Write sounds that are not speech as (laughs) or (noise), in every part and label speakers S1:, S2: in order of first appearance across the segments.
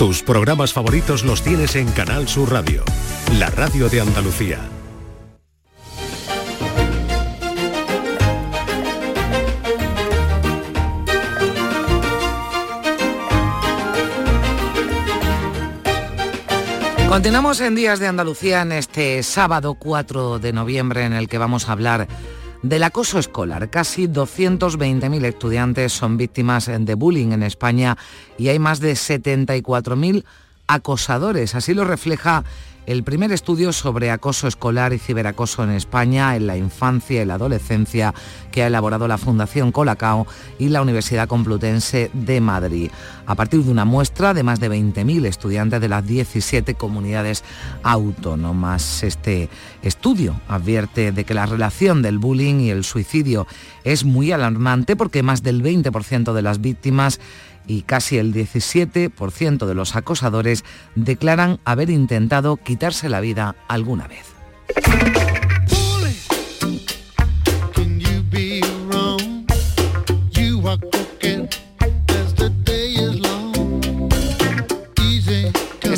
S1: Tus programas favoritos los tienes en Canal Sur Radio, la radio de Andalucía.
S2: Continuamos en Días de Andalucía en este sábado 4 de noviembre en el que vamos a hablar del acoso escolar. Casi 220.000 estudiantes son víctimas de bullying en España y hay más de 74.000 acosadores. Así lo refleja el primer estudio sobre acoso escolar y ciberacoso en España en la infancia y la adolescencia que ha elaborado la Fundación Colacao y la Universidad Complutense de Madrid. A partir de una muestra de más de 20.000 estudiantes de las 17 comunidades autónomas. Este estudio advierte de que la relación del bullying y el suicidio es muy alarmante porque más del 20% de las víctimas y casi el 17% de los acosadores declaran haber intentado quitarse la vida alguna vez.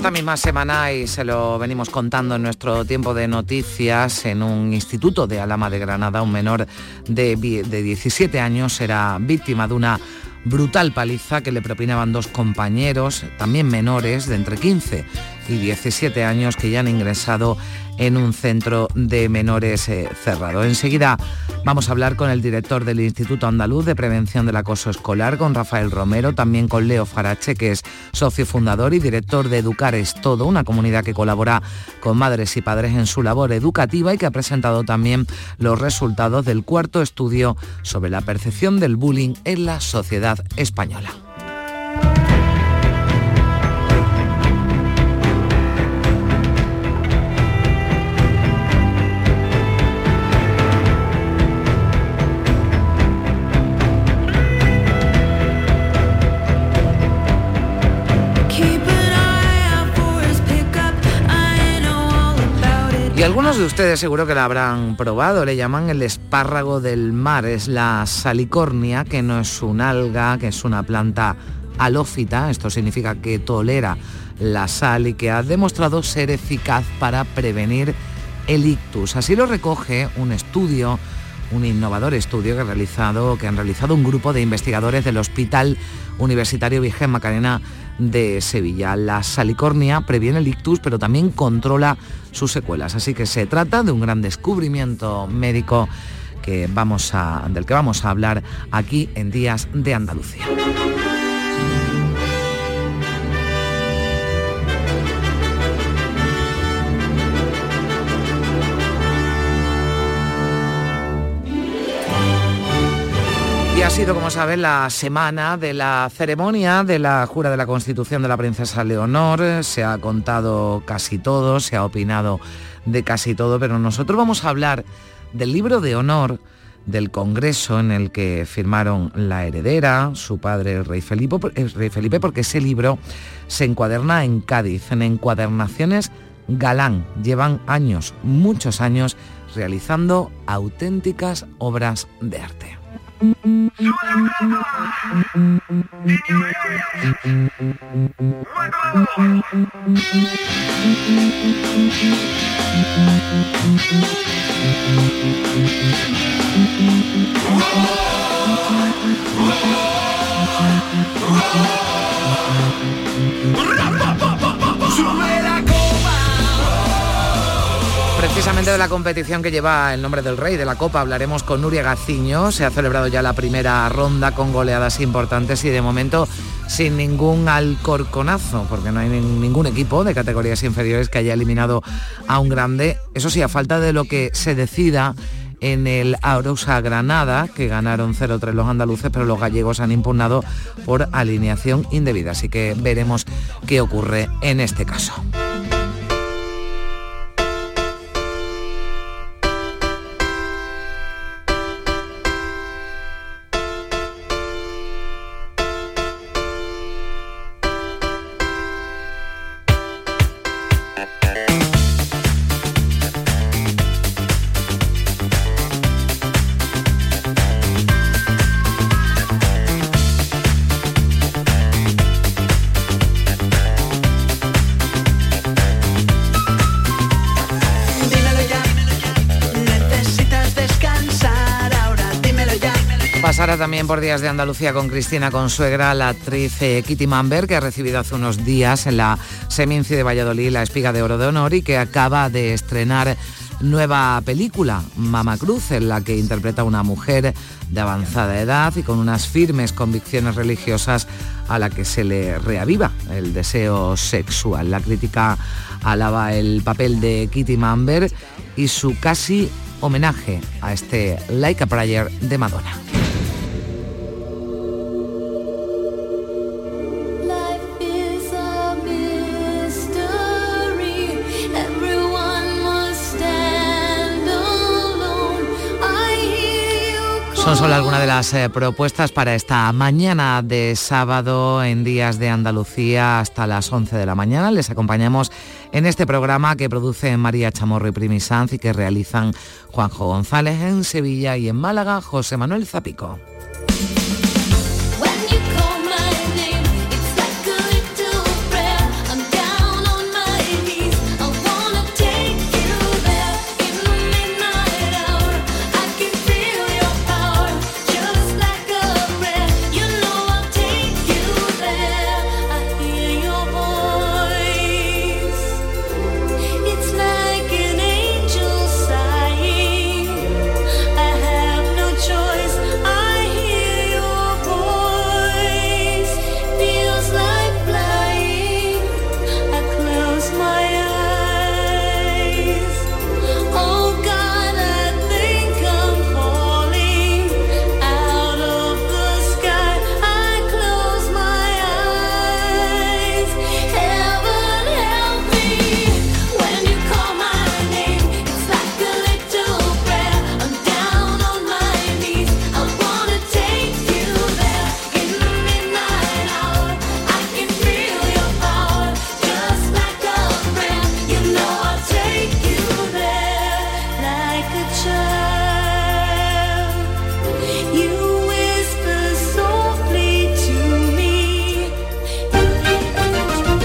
S2: Esta misma semana, y se lo venimos contando en nuestro tiempo de noticias, en un instituto de Alama de Granada, un menor de, de 17 años era víctima de una brutal paliza que le propinaban dos compañeros, también menores, de entre 15 y 17 años, que ya han ingresado en un centro de menores eh, cerrado. Enseguida vamos a hablar con el director del Instituto Andaluz de Prevención del Acoso Escolar, con Rafael Romero, también con Leo Farache, que es socio fundador y director de Educar es Todo, una comunidad que colabora con madres y padres en su labor educativa y que ha presentado también los resultados del cuarto estudio sobre la percepción del bullying en la sociedad española. Y algunos de ustedes seguro que la habrán probado, le llaman el espárrago del mar, es la salicornia, que no es un alga, que es una planta halófita, esto significa que tolera la sal y que ha demostrado ser eficaz para prevenir el ictus. Así lo recoge un estudio un innovador estudio que, ha realizado, que han realizado un grupo de investigadores del Hospital Universitario Virgen Macarena de Sevilla. La salicornia previene el ictus, pero también controla sus secuelas. Así que se trata de un gran descubrimiento médico que vamos del que vamos a hablar aquí en Días de Andalucía. Ha sido, como saben, la semana de la ceremonia de la jura de la Constitución de la Princesa Leonor. Se ha contado casi todo, se ha opinado de casi todo, pero nosotros vamos a hablar del libro de honor del Congreso en el que firmaron la heredera, su padre el rey Felipe, el rey Felipe porque ese libro se encuaderna en Cádiz, en encuadernaciones galán. Llevan años, muchos años, realizando auténticas obras de arte. Rapa! Precisamente de la competición que lleva el nombre del rey de la Copa hablaremos con Nuria Gaciño. Se ha celebrado ya la primera ronda con goleadas importantes y de momento sin ningún alcorconazo, porque no hay ningún equipo de categorías inferiores que haya eliminado a un grande. Eso sí, a falta de lo que se decida en el Aurosa Granada, que ganaron 0-3 los andaluces, pero los gallegos han impugnado por alineación indebida. Así que veremos qué ocurre en este caso. También por Días de Andalucía con Cristina Consuegra, la actriz eh, Kitty Mamber, que ha recibido hace unos días en la Seminci de Valladolid la espiga de oro de honor y que acaba de estrenar nueva película, Mama Cruz, en la que interpreta a una mujer de avanzada edad y con unas firmes convicciones religiosas a la que se le reaviva el deseo sexual. La crítica alaba el papel de Kitty Mamber y su casi homenaje a este Like a Prayer de Madonna. Son solo algunas de las eh, propuestas para esta mañana de sábado en Días de Andalucía hasta las 11 de la mañana. Les acompañamos en este programa que produce María Chamorro y Primi Sanz y que realizan Juanjo González en Sevilla y en Málaga José Manuel Zapico.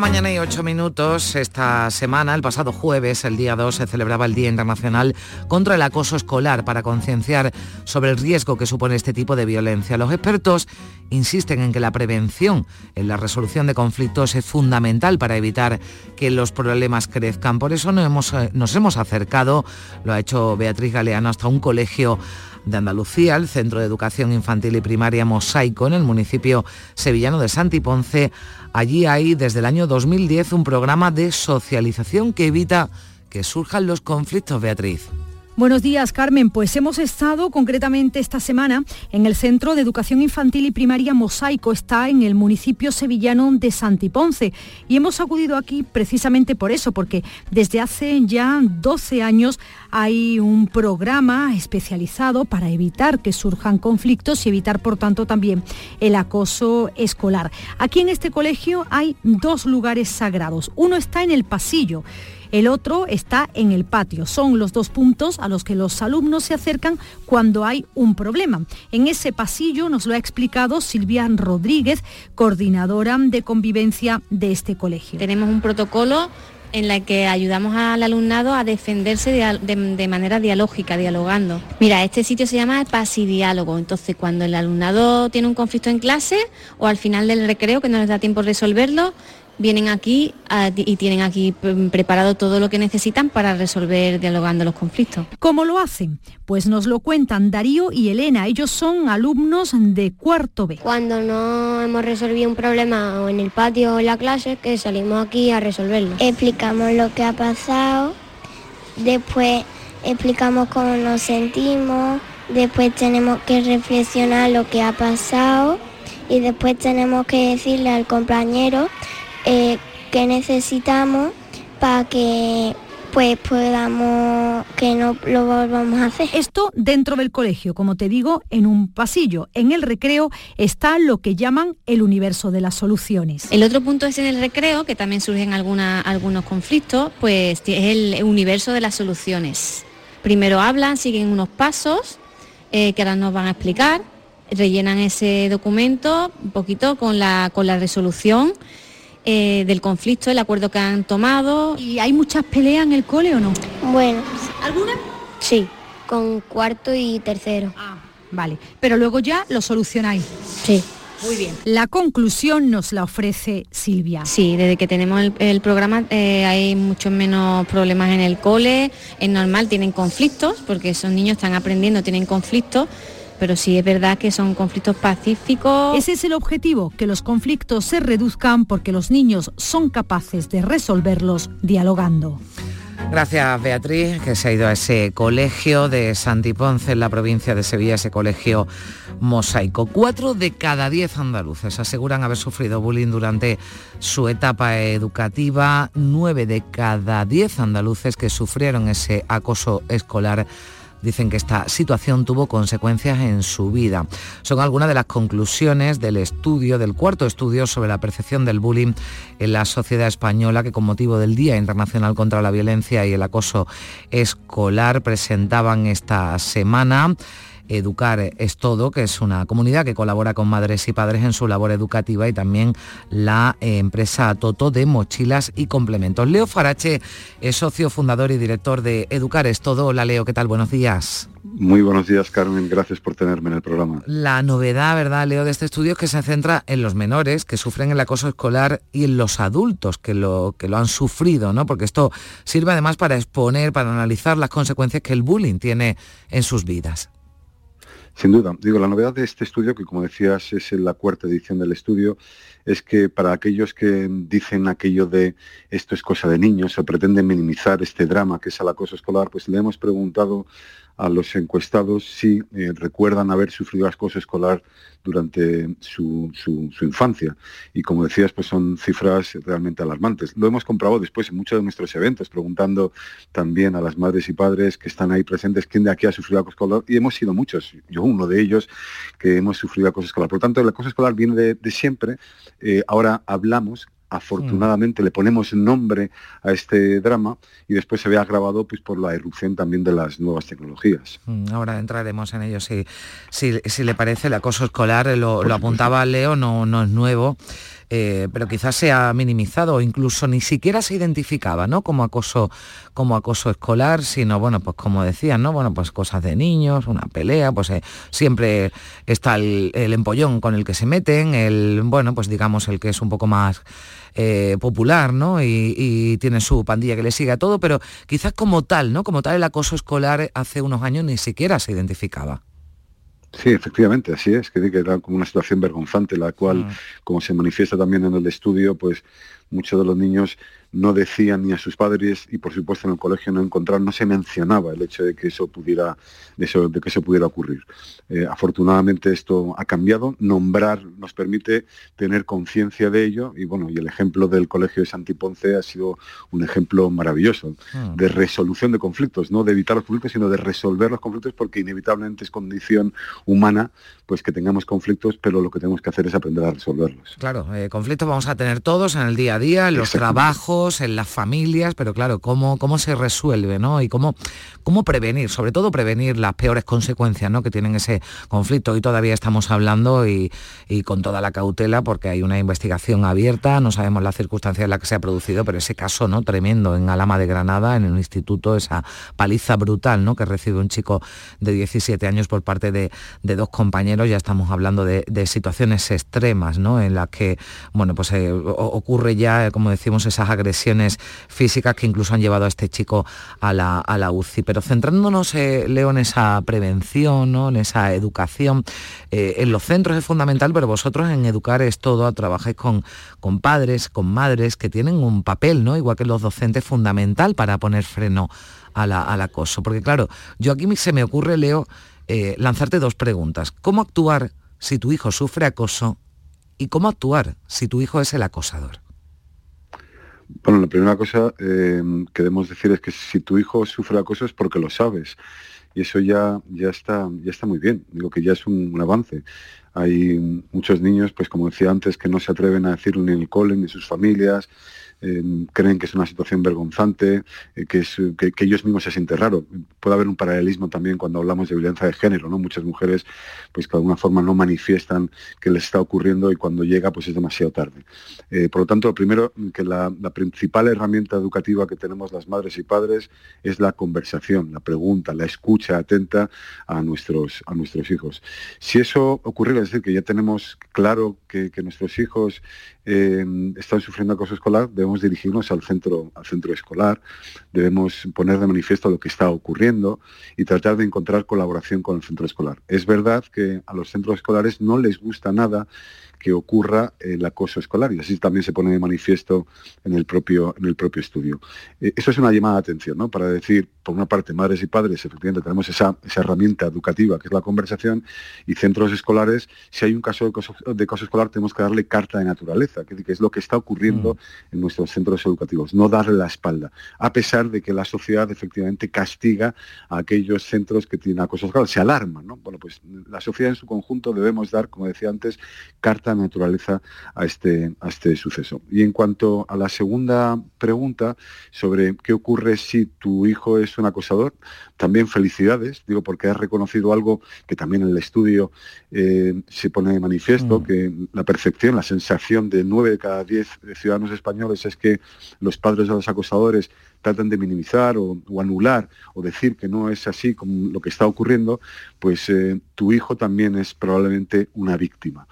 S2: Mañana y 8 minutos esta semana, el pasado jueves, el día 2, se celebraba el Día Internacional contra el Acoso Escolar para concienciar sobre el riesgo que supone este tipo de violencia. Los expertos insisten en que la prevención en la resolución de conflictos es fundamental para evitar que los problemas crezcan. Por eso nos hemos, eh, nos hemos acercado, lo ha hecho Beatriz Galeano, hasta un colegio de Andalucía, el Centro de Educación Infantil y Primaria Mosaico, en el municipio sevillano de Santiponce, Allí hay desde el año 2010 un programa de socialización que evita que surjan los conflictos, Beatriz.
S3: Buenos días, Carmen. Pues hemos estado concretamente esta semana en el Centro de Educación Infantil y Primaria Mosaico. Está en el municipio sevillano de Santiponce. Y hemos acudido aquí precisamente por eso, porque desde hace ya 12 años hay un programa especializado para evitar que surjan conflictos y evitar, por tanto, también el acoso escolar. Aquí en este colegio hay dos lugares sagrados. Uno está en el pasillo el otro está en el patio. Son los dos puntos a los que los alumnos se acercan cuando hay un problema. En ese pasillo nos lo ha explicado Silvia Rodríguez, coordinadora de convivencia de este colegio.
S4: Tenemos un protocolo en la que ayudamos al alumnado a defenderse de, manera dialógica, dialogando. Mira, este sitio se llama pasidiálogo, entonces cuando el alumnado tiene un conflicto en clase o al final del recreo que no les da tiempo resolverlo, vienen aquí y tienen aquí preparado todo lo que necesitan para resolver dialogando los conflictos.
S3: ¿Cómo lo hacen? Pues nos lo cuentan Darío y Elena. Ellos son alumnos de cuarto B.
S5: Cuando no hemos resolvido un problema o en el patio o en la clase, que salimos aquí a resolverlo. Explicamos lo que ha pasado, después explicamos cómo nos sentimos, después tenemos que reflexionar lo que ha pasado y después tenemos que decirle al compañero eh, que necesitamos para que pues podamos que no lo volvamos a hacer.
S3: Esto dentro del colegio, como te digo, en un pasillo. En el recreo está lo que llaman el universo de las soluciones.
S4: El otro punto es en el recreo, que también surgen algunos conflictos, pues es el universo de las soluciones. Primero hablan, siguen unos pasos eh, que ahora nos van a explicar, rellenan ese documento un poquito con la, con la resolución eh, del conflicto, el acuerdo que han tomado.
S3: ¿Y hay muchas peleas en el cole o no?
S5: Bueno.
S3: ¿Alguna?
S5: Sí, con cuarto y tercero.
S3: Ah, vale. Pero luego ya lo solucionáis.
S5: Sí.
S3: Muy bien. La conclusión nos la ofrece Silvia.
S4: Sí, desde que tenemos el, programa eh, hay muchos menos problemas en el cole. Es normal, tienen conflictos, porque esos niños están aprendiendo, tienen conflictos pero sí es verdad que son conflictos pacíficos.
S3: Ese es el objetivo, que los conflictos se reduzcan porque los niños son capaces de resolverlos dialogando.
S2: Gracias Beatriz, que se ha ido a ese colegio de Santiponce en la provincia de Sevilla, ese colegio mosaico. Cuatro de cada diez andaluces aseguran haber sufrido bullying durante su etapa educativa. Nueve de cada diez andaluces que sufrieron ese acoso escolar dicen que esta situación tuvo consecuencias en su vida. Son algunas de las conclusiones del estudio, del cuarto estudio sobre la percepción del bullying en la sociedad española que con motivo del Día Internacional contra la Violencia y el Acoso Escolar presentaban esta semana. Educar es todo, que es una comunidad que colabora con madres y padres en su labor educativa y también la empresa Toto de mochilas y complementos. Leo Farache es socio fundador y director de Educar es todo. Hola Leo, ¿qué tal? Buenos días.
S6: Muy buenos días, Carmen. Gracias por tenerme en el programa.
S2: La novedad, ¿verdad, Leo, de este estudio es que se centra en los menores que sufren el acoso escolar y en los adultos que lo, que lo han sufrido, ¿no? Porque esto sirve además para exponer, para analizar las consecuencias que el bullying tiene en sus vidas.
S6: Sin duda. Digo, la novedad de este estudio, que como decías es la cuarta edición del estudio, es que para aquellos que dicen aquello de esto es cosa de niños o pretenden minimizar este drama que es el acoso escolar, pues le hemos preguntado a los encuestados si eh, recuerdan haber sufrido acoso escolar durante su, infancia. Y como decías, pues son cifras realmente alarmantes. Lo hemos comprobado después en muchos de nuestros eventos, preguntando también a las madres y padres que están ahí presentes quién de aquí ha sufrido acoso escolar. Y hemos sido muchos, yo uno de ellos, que hemos sufrido acoso escolar. Por lo tanto, el acoso escolar viene de, siempre. Eh, ahora hablamos afortunadamente le ponemos nombre a este drama y después se ve agravado pues, por la irrupción también de las nuevas tecnologías.
S2: Mm, ahora entraremos en ello. Si, si, le parece, el acoso escolar, lo, lo apuntaba Leo, no, no es nuevo. Eh, pero quizás se ha minimizado o incluso ni siquiera se identificaba ¿no? como, acoso, como acoso escolar, sino, bueno, pues como decían, ¿no? Bueno, pues cosas de niños, una pelea, pues eh, siempre está el, empollón con el que se meten, el, bueno, pues digamos el que es un poco más eh, popular, ¿no? Y, y, tiene su pandilla que le sigue a todo, pero quizás como tal, ¿no? Como tal el acoso escolar hace unos años ni siquiera se identificaba.
S6: Sí, efectivamente, así es, que era como una situación vergonzante, la cual, ah. como se manifiesta también en el estudio, pues muchos de los niños no decían ni a sus padres y por supuesto en el colegio no encontraron, no se mencionaba el hecho de que eso pudiera, de, eso, de que eso pudiera ocurrir. Eh, afortunadamente esto ha cambiado, nombrar nos permite tener conciencia de ello y bueno, y el ejemplo del colegio de Santiponce ha sido un ejemplo maravilloso ah. de resolución de conflictos, no de evitar los conflictos, sino de resolver los conflictos porque inevitablemente es condición humana pues que tengamos conflictos, pero lo que tenemos que hacer es aprender a resolverlos.
S2: Claro, eh, conflictos vamos a tener todos en el día a día, en los trabajos, en las familias, pero claro, cómo, cómo se resuelve, ¿no? Y cómo, cómo prevenir, sobre todo prevenir las peores consecuencias ¿no? que tienen ese conflicto. Hoy todavía estamos hablando y, con toda la cautela porque hay una investigación abierta, no sabemos las circunstancias en las que se ha producido, pero ese caso no tremendo en Alama de Granada, en un instituto, esa paliza brutal ¿no? que recibe un chico de 17 años por parte de dos compañeros ya estamos hablando de, situaciones extremas, ¿no? En las que, bueno, pues eh, ocurre ya, como decimos, esas agresiones físicas que incluso han llevado a este chico a la, UCI. Pero centrándonos, eh, Leo, en esa prevención, ¿no? en esa educación, eh, en los centros es fundamental, pero vosotros en educar es todo, trabajáis con, con padres, con madres que tienen un papel, ¿no? Igual que los docentes, fundamental para poner freno al acoso. Porque claro, yo aquí se me ocurre, Leo, eh, lanzarte dos preguntas. ¿Cómo actuar si tu hijo sufre acoso? ¿Y cómo actuar si tu hijo es el acosador?
S6: Bueno, la primera cosa eh, que debemos decir es que si tu hijo sufre acoso es porque lo sabes. Y eso ya, ya, está, ya está muy bien. Digo que ya es un, avance. Hay muchos niños, pues como decía antes, que no se atreven a decirlo ni el cole, ni sus familias, creen que es una situación vergonzante, eh, que, es, que, ellos mismos se sienten raro. Puede haber un paralelismo también cuando hablamos de violencia de género, ¿no? Muchas mujeres, pues de alguna forma no manifiestan que les está ocurriendo y cuando llega, pues es demasiado tarde. Eh, por lo tanto, primero, que la, principal herramienta educativa que tenemos las madres y padres es la conversación, la pregunta, la escucha atenta a nuestros, a nuestros hijos. Si eso ocurriera, es decir, que ya tenemos claro que, que nuestros hijos eh, están sufriendo acoso escolar, debemos dirigirnos al centro, al centro escolar, debemos poner de manifiesto lo que está ocurriendo y tratar de encontrar colaboración con el centro escolar. Es verdad que a los centros escolares no les gusta nada que ocurra el acoso escolar y así también se pone de manifiesto en el propio, en el propio estudio. Eh, eso es una llamada de atención, ¿no? Para decir, por una parte, madres y padres, efectivamente tenemos esa, herramienta educativa que es la conversación y centros escolares, si hay un caso de acoso, de escolar tenemos que darle carta de naturaleza, que, es lo que está ocurriendo mm. en nuestros centros educativos, no darle la espalda, a pesar de que la sociedad efectivamente castiga a aquellos centros que tienen acoso escolar, se alarman, ¿no? Bueno, pues la sociedad en su conjunto debemos dar, como decía antes, carta naturaleza a este, a este suceso. Y en cuanto a la segunda pregunta sobre qué ocurre si tu hijo es un acosador, también felicidades, digo, porque has reconocido algo que también en el estudio eh, se pone de manifiesto, mm. que la percepción, la sensación de nueve de cada diez ciudadanos españoles es que los padres de los acosadores tratan de minimizar o, anular o decir que no es así como lo que está ocurriendo, pues eh, tu hijo también es probablemente una víctima.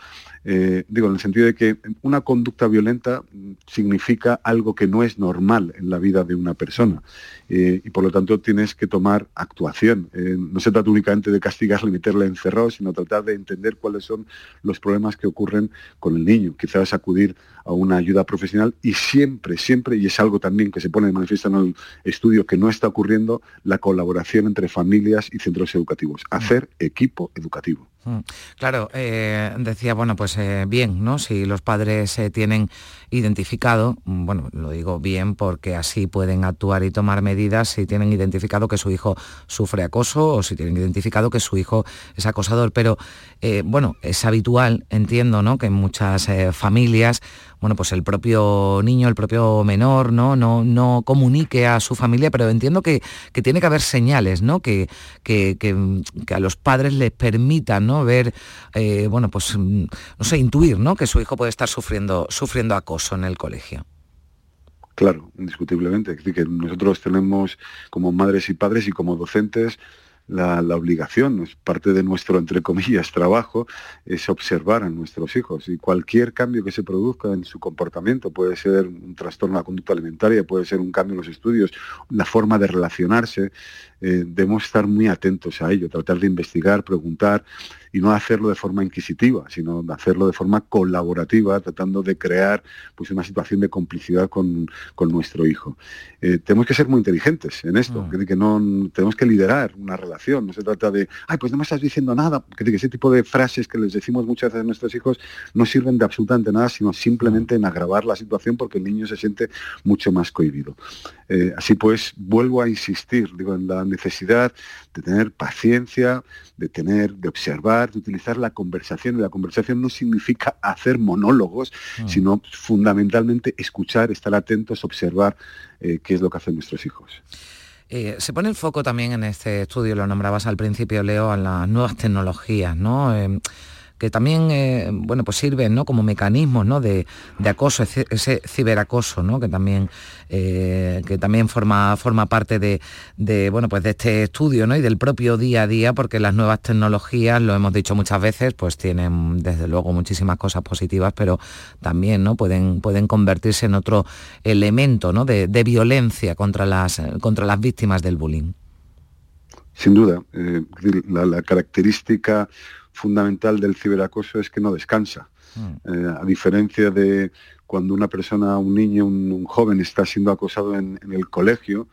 S6: Eh, digo, en el sentido de que una conducta violenta significa algo que no es normal en la vida de una persona eh, y por lo tanto tienes que tomar actuación. no se trata únicamente de castigarle y meterle encerrado, sino tratar de entender cuáles son los problemas que ocurren con el niño. Quizás acudir a una ayuda profesional y siempre, siempre, y es algo también que se pone de manifiesto en el estudio que no está ocurriendo, la colaboración entre familias y centros educativos. Hacer equipo educativo.
S2: Mm. Claro, eh, decía, bueno, pues eh, bien, ¿no? Si los padres se tienen identificado, mm, bueno, lo digo bien porque así pueden actuar y tomar medidas si tienen identificado que su hijo sufre acoso o si tienen identificado que su hijo es acosador. Pero, eh, bueno, es habitual, entiendo, ¿no? Que en muchas familias bueno, pues el propio niño, el propio menor, ¿no? No, no comunique a su familia, pero entiendo que, tiene que haber señales, ¿no? Que, que, a los padres les permitan, ¿no? Ver, eh, bueno, pues, no sé, intuir, ¿no? Que su hijo puede estar sufriendo, sufriendo acoso en el colegio.
S6: Claro, indiscutiblemente. Es decir, que nosotros tenemos como madres y padres y como docentes la, obligación, es parte de nuestro, entre comillas, trabajo, es observar a nuestros hijos y cualquier cambio que se produzca en su comportamiento, puede ser un trastorno de la conducta alimentaria, puede ser un cambio en los estudios, la forma de relacionarse, eh, debemos estar muy atentos a ello, tratar de investigar, preguntar y no hacerlo de forma inquisitiva, sino hacerlo de forma colaborativa, tratando de crear pues, una situación de complicidad con, nuestro hijo. Eh, tenemos que ser muy inteligentes en esto, mm. que, no tenemos que liderar una relación, no se trata de, ay, pues no me estás diciendo nada, que, ese tipo de frases que les decimos muchas veces a nuestros hijos no sirven de absolutamente nada, sino simplemente en agravar la situación porque el niño se siente mucho más cohibido. Eh, así pues, vuelvo a insistir, digo, en la necesidad de tener paciencia, de tener, de observar, de utilizar la conversación. Y la conversación no significa hacer monólogos, mm. sino fundamentalmente escuchar, estar atentos, observar eh, qué es lo que hacen nuestros hijos.
S2: Eh, se pone el foco también en este estudio, lo nombrabas al principio, Leo, a las nuevas tecnologías, ¿no? Que también eh, bueno, pues sirven ¿no? como mecanismos ¿no? de, acoso, ese, ciberacoso, ¿no? que también, eh, que también forma, forma parte de, bueno, pues de este estudio ¿no? y del propio día a día, porque las nuevas tecnologías, lo hemos dicho muchas veces, pues tienen desde luego muchísimas cosas positivas, pero también ¿no? pueden, pueden convertirse en otro elemento ¿no? de, violencia contra las, contra las víctimas del bullying.
S6: Sin duda, eh, la característica fundamental del ciberacoso es que no descansa. Mm. Eh, a diferencia de cuando una persona, un niño, un, joven está siendo acosado en, el colegio,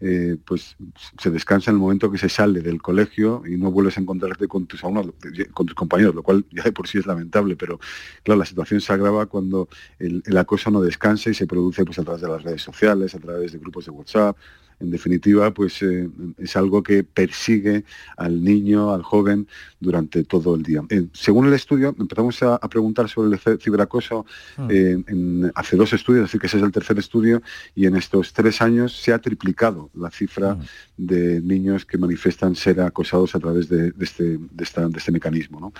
S6: eh, pues se descansa en el momento que se sale del colegio y no vuelves a encontrarte con tus con tus compañeros, lo cual ya de por sí es lamentable, pero claro, la situación se agrava cuando el, el acoso no descansa y se produce pues a través de las redes sociales, a través de grupos de WhatsApp, en definitiva, pues eh, es algo que persigue al niño, al joven, durante todo el día. Eh, según el estudio, empezamos a, preguntar sobre el ciberacoso hmm. eh, en, hace dos estudios, es decir, que ese es el tercer estudio, y en estos tres años se ha triplicado la cifra hmm. de niños que manifiestan ser acosados a través de, este, de, este mecanismo.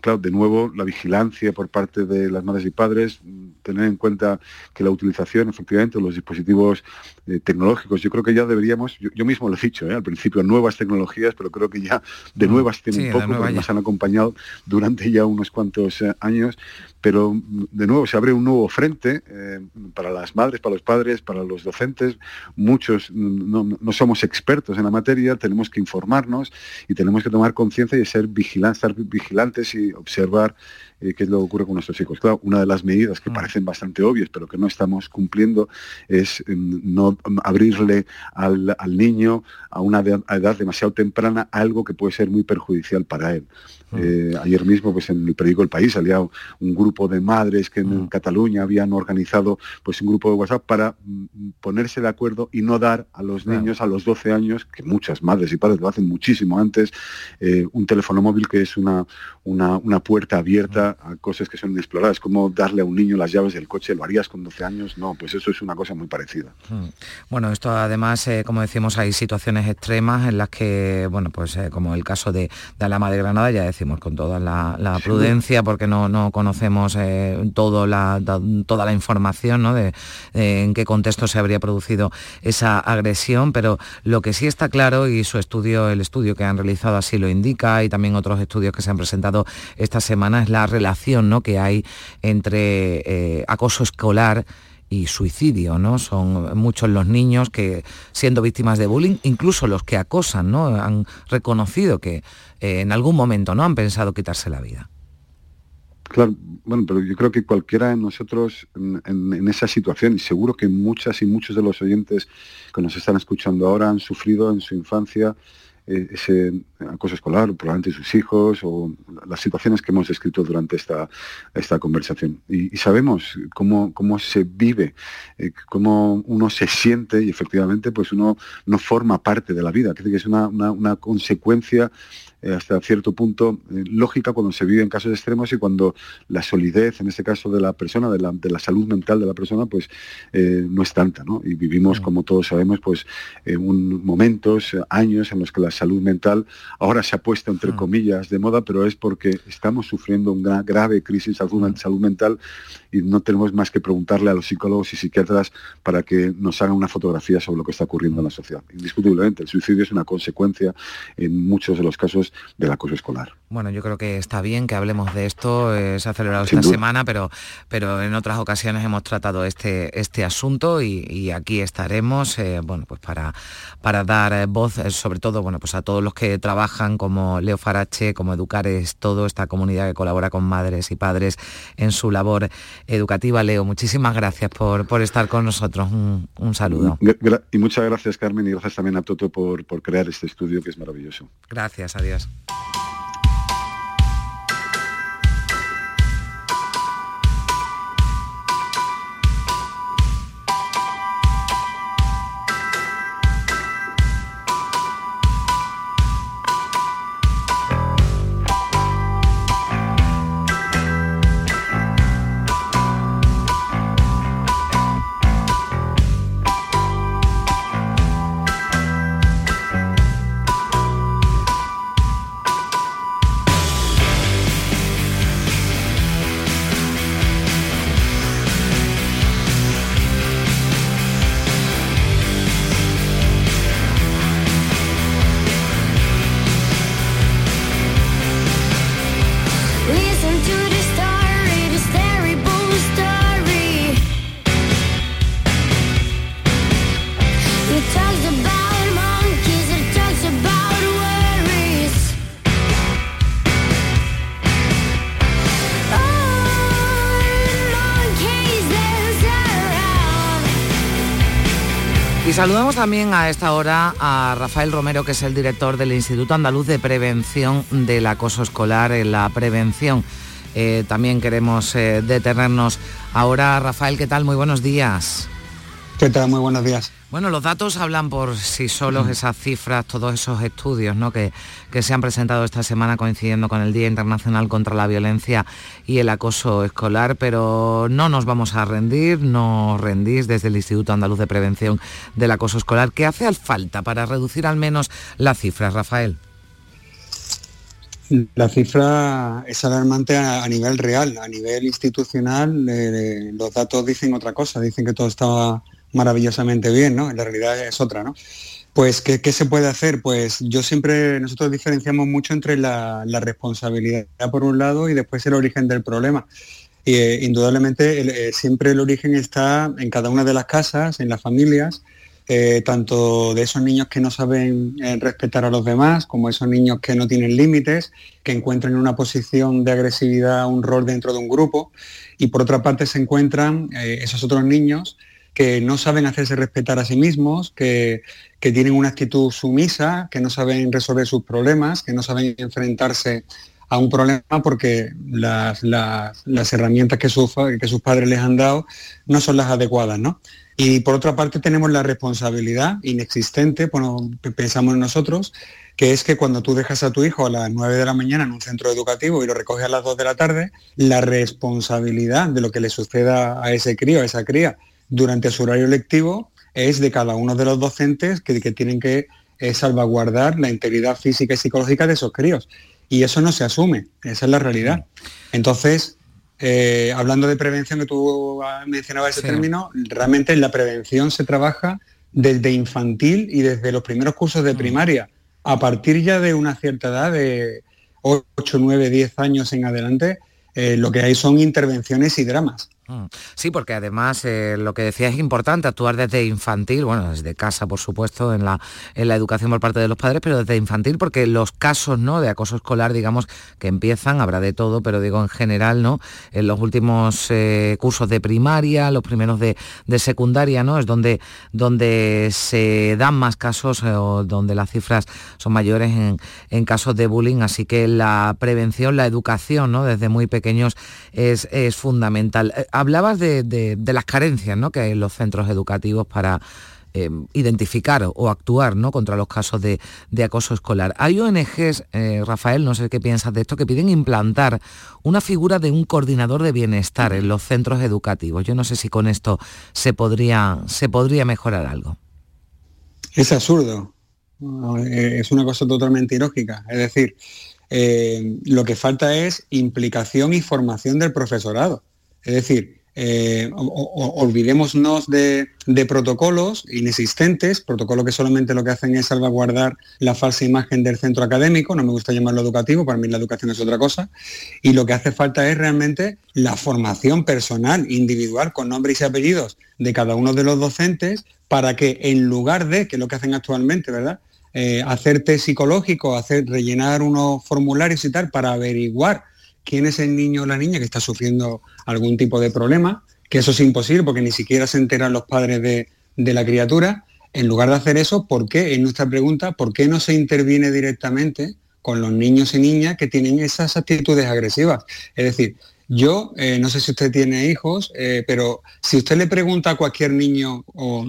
S6: claro, de nuevo, la vigilancia por parte de las madres y padres, tener en cuenta que la utilización, efectivamente, de los dispositivos tecnológicos, yo creo que ya deberíamos, yo, mismo lo he dicho ¿eh? al principio, nuevas tecnologías, pero creo que ya de mm. nuevas tienen poco, porque nos han acompañado durante ya unos cuantos eh, años, pero de nuevo se abre un nuevo frente eh, para las madres, para los padres, para los docentes. Muchos mm, no, somos expertos en la materia, tenemos que informarnos y tenemos que tomar conciencia y ser vigilantes, estar vigilantes y observar eh, qué es lo que ocurre con nuestros hijos. Claro, una de las medidas que mm. parecen bastante obvias, pero que no estamos cumpliendo, es no abrirle al, niño a una edad demasiado temprana algo que puede ser muy perjudicial para él. Eh, ayer mismo, pues en el periódico El País salía un grupo de madres que en Cataluña habían organizado pues un grupo de WhatsApp para mm, ponerse de acuerdo y no dar a los niños a los 12 años, que muchas madres y padres lo hacen muchísimo antes, eh, un teléfono móvil que es una, una, puerta abierta a cosas que son inexploradas, como darle a un niño las llaves del coche, ¿lo harías con 12 años? No, pues eso es una cosa muy parecida.
S2: Bueno, esto además, eh, como decimos, hay situaciones extremas en las que, bueno, pues como el caso de, de Alama de Granada, ya decimos con toda la, prudencia porque no, no conocemos eh, todo la, toda la información de, en qué contexto se habría producido esa agresión, pero lo que sí está claro y su estudio, el estudio que han realizado así lo indica y también otros estudios que se han presentado esta semana es la relación ¿no? que hay entre eh, acoso escolar y suicidio, ¿no? Son muchos los niños que, siendo víctimas de bullying, incluso los que acosan, ¿no? Han reconocido que eh, en algún momento, ¿no? Han pensado quitarse la vida.
S6: Claro, bueno, pero yo creo que cualquiera de nosotros en, esa situación, y seguro que muchas y muchos de los oyentes que nos están escuchando ahora han sufrido en su infancia eh, ese acoso escolar, probablemente sus hijos, o las situaciones que hemos descrito durante esta, esta conversación. Y, sabemos cómo, cómo se vive, eh, cómo uno se siente y efectivamente pues uno no forma parte de la vida, que es una, una consecuencia eh, hasta cierto punto eh, lógica cuando se vive en casos extremos y cuando la solidez, en este caso de la persona, de la, de la salud mental de la persona, pues eh, no es tanta, ¿no? Y vivimos, como todos sabemos, pues un, momentos, años en los que la salud mental ahora se ha puesto, entre comillas, de moda, pero es porque estamos sufriendo una grave crisis de salud, salud mental y no tenemos más que preguntarle a los psicólogos y psiquiatras para que nos hagan una fotografía sobre lo que está ocurriendo en la sociedad. Indiscutiblemente, el suicidio es una consecuencia en muchos de los casos del acoso escolar.
S2: Bueno, yo creo que está bien que hablemos de esto, eh, se ha celebrado esta semana, pero, pero en otras ocasiones hemos tratado este, este asunto y, aquí estaremos, eh, bueno, pues para, para dar eh, voz, sobre todo, bueno, pues a todos los que trabajan como Leo Farache, como Educar es todo, esta comunidad que colabora con madres y padres en su labor educativa. Leo, muchísimas gracias por, por estar con nosotros. Un, saludo.
S6: Y muchas gracias, Carmen, y gracias también a Toto por, por crear este estudio que es maravilloso.
S2: Gracias, adiós. Saludamos también a esta hora a Rafael Romero, que es el director del Instituto Andaluz de Prevención del Acoso Escolar en la Prevención. Eh, también queremos eh, detenernos ahora. Rafael, ¿qué tal? Muy buenos días.
S7: ¿Qué tal? Muy buenos días.
S2: Bueno, los datos hablan por sí solos, esas cifras, todos esos estudios ¿no? que, que, se han presentado esta semana coincidiendo con el Día Internacional contra la Violencia y el Acoso Escolar, pero no nos vamos a rendir, no rendís desde el Instituto Andaluz de Prevención del Acoso Escolar. ¿Qué hace falta para reducir al menos las cifras, Rafael?
S7: La cifra es alarmante a, nivel real, a nivel institucional eh, los datos dicen otra cosa, dicen que todo estaba maravillosamente bien, ¿no? En la realidad es otra, ¿no? Pues, ¿qué, se puede hacer? Pues yo siempre, nosotros diferenciamos mucho entre la, responsabilidad por un lado y después el origen del problema. Y eh, indudablemente eh, siempre el origen está en cada una de las casas, en las familias, eh, tanto de esos niños que no saben respetar a los demás, como esos niños que no tienen límites, que encuentran en una posición de agresividad un rol dentro de un grupo. Y por otra parte se encuentran esos otros niños que no saben hacerse respetar a sí mismos, que, tienen una actitud sumisa, que no saben resolver sus problemas, que no saben enfrentarse a un problema porque las, herramientas que, sus, que sus padres les han dado no son las adecuadas. ¿no? Y por otra parte tenemos la responsabilidad inexistente, bueno, pensamos en nosotros, que es que cuando tú dejas a tu hijo a las 9 de la mañana en un centro educativo y lo recoges a las 2 de la tarde, la responsabilidad de lo que le suceda a ese crío, a esa cría, durante su horario lectivo es de cada uno de los docentes que, tienen que eh, salvaguardar la integridad física y psicológica de esos críos. Y eso no se asume, esa es la realidad. Entonces, eh, hablando de prevención, que tú mencionabas ese término, realmente en la prevención se trabaja desde infantil y desde los primeros cursos de mm. primaria. A partir ya de una cierta edad, de 8, 9, 10 años en adelante, eh, lo que hay son intervenciones y dramas.
S2: Mm. Sí, porque además eh, lo que decía es importante actuar desde infantil, bueno, desde casa, por supuesto, en la, en la educación por parte de los padres, pero desde infantil, porque los casos ¿no? de acoso escolar, digamos, que empiezan, habrá de todo, pero digo en general, ¿no? En los últimos eh, cursos de primaria, los primeros de, secundaria, ¿no? Es donde, donde se dan más casos eh, o donde las cifras son mayores en, casos de bullying, así que la prevención, la educación, ¿no? Desde muy pequeños es, es fundamental hablabas de, las carencias ¿no? que hay en los centros educativos para eh, identificar o actuar ¿no? contra los casos de, acoso escolar. Hay ONGs, eh, Rafael, no sé qué piensas de esto, que piden implantar una figura de un coordinador de bienestar en los centros educativos. Yo no sé si con esto se podría, se podría mejorar algo.
S7: Es absurdo. Es una cosa totalmente ilógica. Es decir, eh, lo que falta es implicación y formación del profesorado. Es decir, eh, olvidémonos de, protocolos inexistentes, protocolos que solamente lo que hacen es salvaguardar la falsa imagen del centro académico, no me gusta llamarlo educativo, para mí la educación es otra cosa, y lo que hace falta es realmente la formación personal, individual, con nombres y apellidos de cada uno de los docentes, para que en lugar de, que es lo que hacen actualmente, ¿verdad? Eh, hacer test psicológico, hacer, rellenar unos formularios y tal, para averiguar quién es el niño o la niña que está sufriendo algún tipo de problema, que eso es imposible porque ni siquiera se enteran los padres de, la criatura. En lugar de hacer eso, ¿por qué? En nuestra pregunta, ¿por qué no se interviene directamente con los niños y niñas que tienen esas actitudes agresivas? Es decir, yo eh, no sé si usted tiene hijos, eh, pero si usted le pregunta a cualquier niño o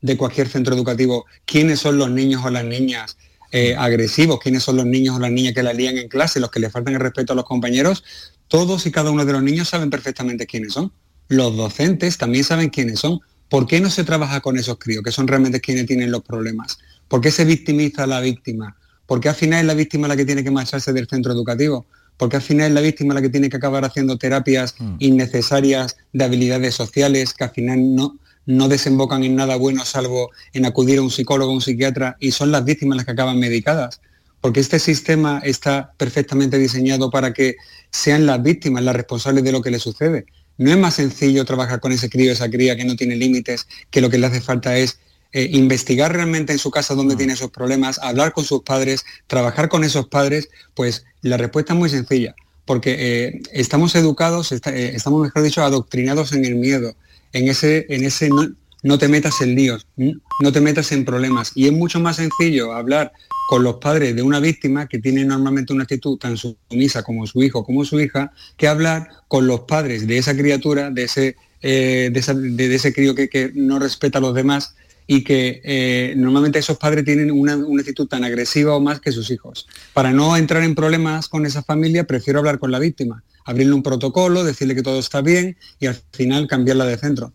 S7: de cualquier centro educativo quiénes son los niños o las niñas eh, agresivos, quiénes son los niños o las niñas que la lían en clase, los que le faltan el respeto a los compañeros, todos y cada uno de los niños saben perfectamente quiénes son. Los docentes también saben quiénes son. ¿Por qué no se trabaja con esos críos, que son realmente quienes tienen los problemas? ¿Por qué se victimiza a la víctima? ¿Por qué al final es la víctima la que tiene que marcharse del centro educativo? porque al final es la víctima la que tiene que acabar haciendo terapias mm. innecesarias de habilidades sociales que al final no, no desembocan en nada bueno salvo en acudir a un psicólogo o un psiquiatra y son las víctimas las que acaban medicadas. Porque este sistema está perfectamente diseñado para que sean las víctimas las responsables de lo que le sucede. No es más sencillo trabajar con ese crío, esa cría que no tiene límites, que lo que le hace falta es eh, investigar realmente en su casa dónde tiene esos problemas, hablar con sus padres, trabajar con esos padres, pues la respuesta es muy sencilla, porque eh, estamos educados, eh, estamos, mejor dicho, adoctrinados en el miedo en ese, en ese no te metas en líos, no te metas en problemas. Y es mucho más sencillo hablar con los padres de una víctima que tiene normalmente una actitud tan sumisa como su hijo como su hija, que hablar con los padres de esa criatura, de ese, eh, de, ese crío que, no respeta a los demás y que eh, normalmente esos padres tienen una, una, actitud tan agresiva o más que sus hijos. Para no entrar en problemas con esa familia, prefiero hablar con la víctima, abrirle un protocolo, decirle que todo está bien y al final cambiarla de centro.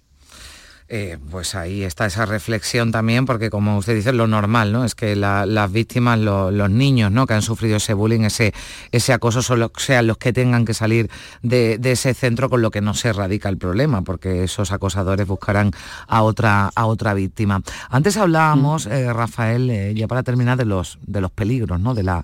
S2: Eh, pues ahí está esa reflexión también, porque como usted dice, lo normal, ¿no? Es que las víctimas, los niños, ¿no? Que han sufrido ese bullying, ese, ese acoso, sean los que tengan que salir de, ese centro con lo que no se erradica el problema, porque esos acosadores buscarán a otra, a otra víctima. Antes hablábamos, eh, Rafael, eh, ya para terminar, de los, de los peligros, ¿no? De, la,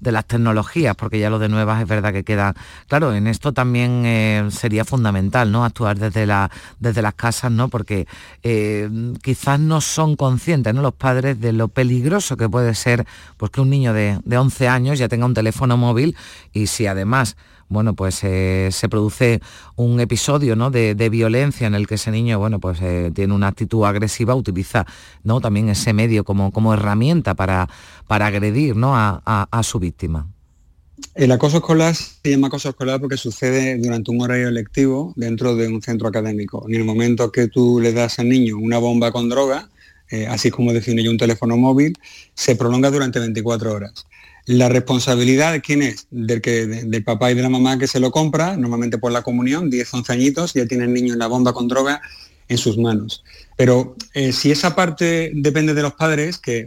S2: de las tecnologías, porque ya lo de nuevas es verdad que queda. Claro, en esto también sería fundamental, ¿no? Actuar desde, la, desde las casas, ¿no? Porque eh, quizás no son conscientes ¿no? los padres de lo peligroso que puede ser pues, que un niño de, 11 años ya tenga un teléfono móvil y si además bueno, pues eh, se produce un episodio ¿no? de, violencia en el que ese niño, bueno, pues eh, tiene una actitud agresiva, utiliza ¿no? también ese medio como, como herramienta para, para agredir ¿no? a su víctima.
S7: El acoso escolar se llama acoso escolar porque sucede durante un horario lectivo dentro de un centro académico. En el momento que tú le das al niño una bomba con droga, eh, así como define yo un teléfono móvil, se prolonga durante 24 horas. La responsabilidad de quién es, del, que, del papá y de la mamá que se lo compra, normalmente por la comunión, 10, 11 añitos, ya tiene el niño la bomba con droga en sus manos. Pero eh, si esa parte depende de los padres, que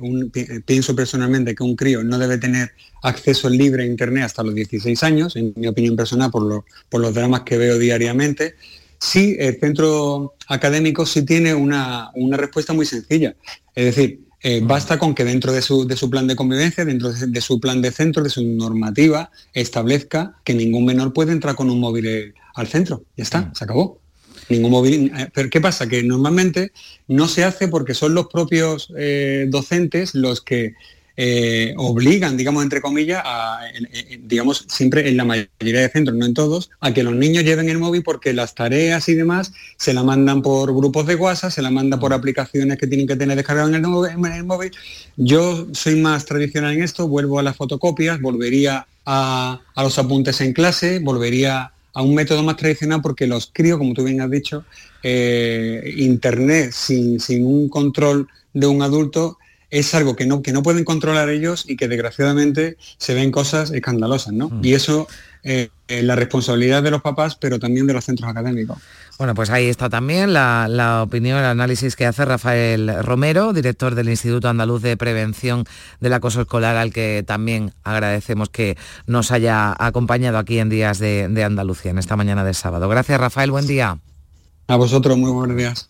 S7: pienso personalmente que un crío no debe tener acceso libre a Internet hasta los 16 años, en mi opinión personal, por, por los dramas que veo diariamente, sí, el centro académico sí tiene una, respuesta muy sencilla. Es decir, eh, basta con que dentro de su, de su, plan de convivencia, dentro de, su plan de centro, de su normativa, establezca que ningún menor puede entrar con un móvil eh, al centro. Ya está, mm. se acabó ningún móvil. Eh, pero ¿qué pasa? Que normalmente no se hace porque son los propios eh, docentes los que eh, obligan, digamos, entre comillas, a, digamos, siempre en la mayoría de centros, no en todos, a que los niños lleven el móvil porque las tareas y demás se la mandan por grupos de WhatsApp, se la mandan por aplicaciones que tienen que tener descargado en el, en el móvil. Yo soy más tradicional en esto, vuelvo a las fotocopias, volvería a, a los apuntes en clase, volvería a un método más tradicional porque los críos, como tú bien has dicho, eh, Internet sin, un control de un adulto es algo que no, que no pueden controlar ellos y que desgraciadamente se ven cosas escandalosas, ¿no? Mm. Y eso eh, es la responsabilidad de los papás, pero también de los centros académicos.
S2: Bueno, pues ahí está también la, opinión, el análisis que hace Rafael Romero, director del Instituto Andaluz de Prevención del Acoso Escolar, al que también agradecemos que nos haya acompañado aquí en Días de, de Andalucía, en esta mañana de sábado. Gracias, Rafael, buen día.
S7: A vosotros, muy buenos días.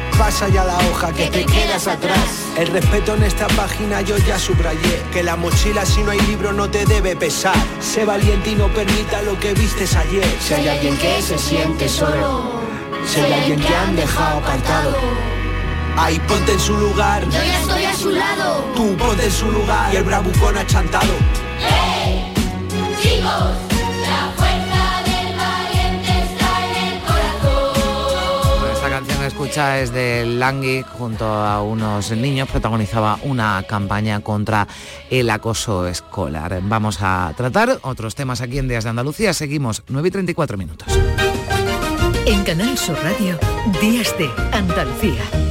S8: pasa ya la hoja que, te, quedas atrás. El respeto en esta página yo ya subrayé que la mochila si no hay libro no te debe pesar. Sé valiente y no permita lo que vistes ayer.
S9: Si hay alguien que se siente solo,
S8: si hay alguien que han dejado apartado. Ahí ponte en su lugar.
S9: Yo ya estoy a su lado.
S8: Tú ponte en su lugar y el bravucón achantado.
S9: ¡Hey! ¡Chicos!
S2: Escucha es de Langui junto a unos niños protagonizaba una campaña contra el acoso escolar. Vamos a tratar otros temas aquí en Días de Andalucía. Seguimos 9 y 34 minutos.
S10: En Canal Sur Radio, Días de Andalucía.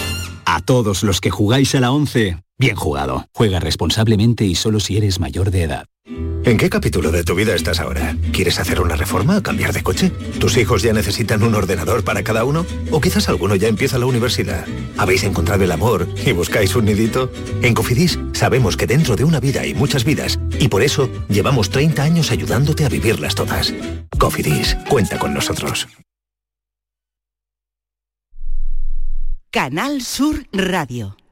S11: A todos los que jugáis a la 11, bien jugado. Juega responsablemente y solo si eres mayor de edad. ¿En qué capítulo de tu vida estás ahora? ¿Quieres hacer una reforma o cambiar de coche? ¿Tus hijos ya necesitan un ordenador para cada uno? ¿O quizás alguno ya empieza la universidad? ¿Habéis encontrado el amor y buscáis un nidito? En Cofidis sabemos que dentro de una vida hay muchas vidas y por eso llevamos 30 años ayudándote a vivirlas todas. Cofidis, cuenta con nosotros.
S12: Canal Sur Radio.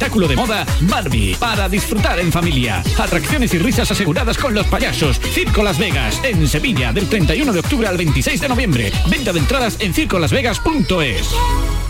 S13: de moda Barbie, para disfrutar en familia. Atracciones y risas aseguradas con los payasos. Circo Las Vegas, en Sevilla, del 31 de octubre al 26 de noviembre. Venta de entradas en circolasvegas.es.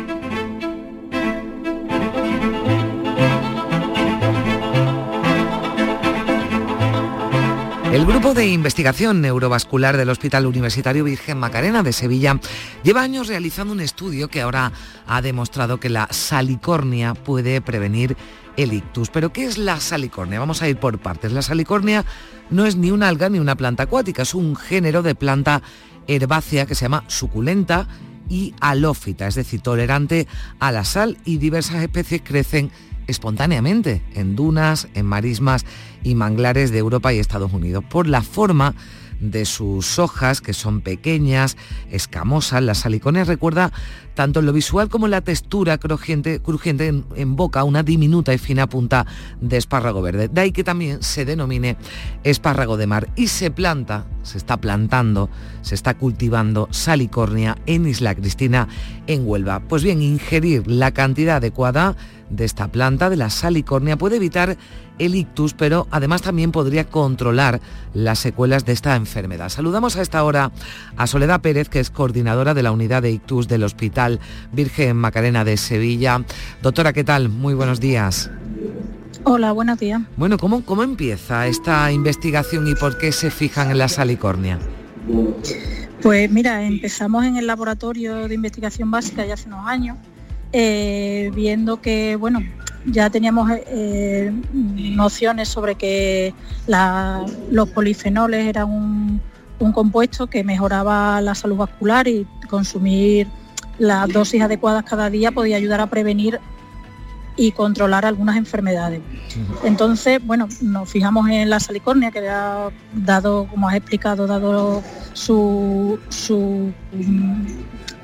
S2: El grupo de investigación neurovascular del Hospital Universitario Virgen Macarena de Sevilla lleva años realizando un estudio que ahora ha demostrado que la salicornia puede prevenir el ictus. ¿Pero qué es la salicornia? Vamos a ir por partes. La salicornia no es ni una alga ni una planta acuática, es un género de planta herbácea que se llama suculenta y halófita, es decir, tolerante a la sal y diversas especies crecen espontáneamente en dunas, en marismas y manglares de Europa y Estados Unidos. Por la forma de sus hojas, que son pequeñas, escamosas, la saliconia recuerda tanto lo visual como la textura crujiente, crujiente en, en, boca, una diminuta y fina punta de espárrago verde. De ahí que también se denomine espárrago de mar y se planta, se está plantando, se está cultivando salicornia en Isla Cristina, en Huelva. Pues bien, ingerir la cantidad adecuada de esta planta, de la salicornia, puede evitar el ictus, pero además también podría controlar las secuelas de esta enfermedad. Saludamos a esta hora a Soledad Pérez, que es coordinadora de la unidad de ictus del Hospital Virgen Macarena de Sevilla. Doctora, ¿qué tal? Muy buenos días.
S14: Hola, buenos días.
S2: Bueno, ¿cómo, ¿cómo empieza esta investigación y por qué se fijan en la salicornia?
S14: Pues mira, empezamos en el laboratorio de investigación básica ya hace unos años eh, viendo que, bueno, ya teníamos eh, nociones sobre que la, los polifenoles eran un, un, compuesto que mejoraba la salud vascular y consumir las dosis adecuadas cada día podía ayudar a prevenir y controlar algunas enfermedades. Entonces, bueno, nos fijamos en la salicornia, que ha dado, como has explicado, dado su, su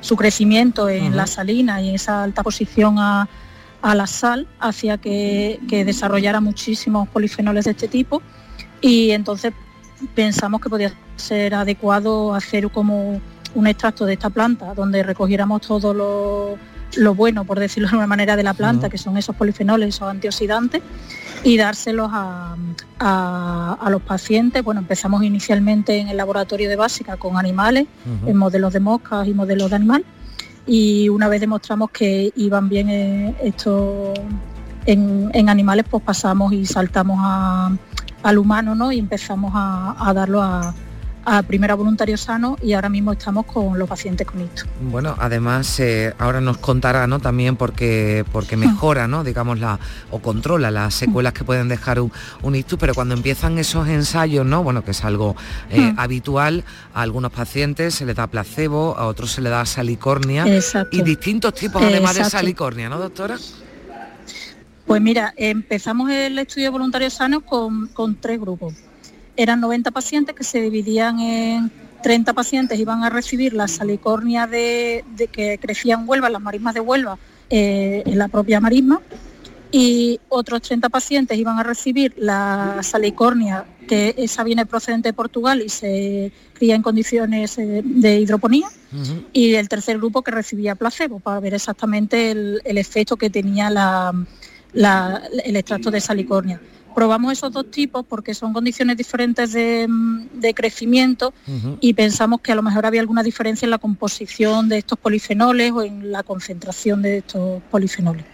S14: su crecimiento en la salina y esa alta posición a, la sal hacía que, desarrollara muchísimos polifenoles de este tipo y entonces pensamos que podía ser adecuado hacer como un extracto de esta planta donde recogiéramos todo lo, bueno, por decirlo de una manera, de la planta, que son esos polifenoles, esos antioxidantes, y dárselos a, los pacientes. Bueno, empezamos inicialmente en el laboratorio de básica con animales, en modelos de moscas y modelos de animal, y una vez demostramos que iban bien eh, esto en, animales, pues pasamos y saltamos al humano ¿no? y empezamos a darlo a, a primera voluntario sano y ahora mismo estamos con los pacientes con ictus.
S2: Bueno, además eh, ahora nos contará ¿no? también porque, porque mejora, ¿no? digamos, la, o controla las secuelas que pueden dejar un, un ictus, pero cuando empiezan esos ensayos, ¿no? bueno, que es algo eh, habitual, a algunos pacientes se les da placebo, a otros se les da salicornia y distintos tipos además de salicornia, ¿no, doctora?
S14: Pues mira, empezamos el estudio voluntario sano con, con tres grupos eran 90 pacientes que se dividían en 30 pacientes iban a recibir la salicornia de, que crecía en Huelva, las marismas de Huelva, eh, en la propia marisma, y otros 30 pacientes iban a recibir la salicornia, que esa viene procedente de Portugal y se cría en condiciones eh, de hidroponía, y el tercer grupo que recibía placebo, para ver exactamente el, efecto que tenía el extracto de salicornia probamos esos dos tipos porque son condiciones diferentes de, crecimiento y pensamos que a lo mejor había alguna diferencia en la composición de estos polifenoles o en la concentración de estos polifenoles.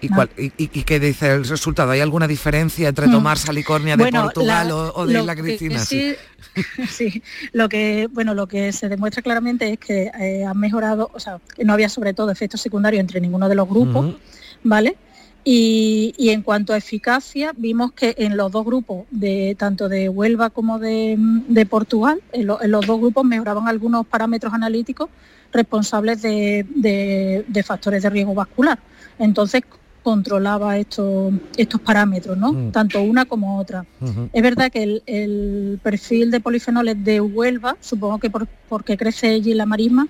S2: ¿Y, cuál, y, qué dice el resultado? ¿Hay alguna diferencia entre mm. tomar salicornia de Portugal o, de la glicina?
S14: Sí, (laughs) sí, lo que bueno, lo que se demuestra claramente es que eh, han mejorado, o sea, que no había sobre todo efectos secundarios entre ninguno de los grupos, ¿vale? Y, en cuanto a eficacia, vimos que en los dos grupos, de, tanto de Huelva como de, Portugal, en, los dos grupos mejoraban algunos parámetros analíticos responsables de, factores de riesgo vascular. Entonces controlaba estos, estos parámetros, ¿no? Mm. Tanto una como otra. Es verdad que el, perfil de polifenoles de Huelva, supongo que porque crece allí la marisma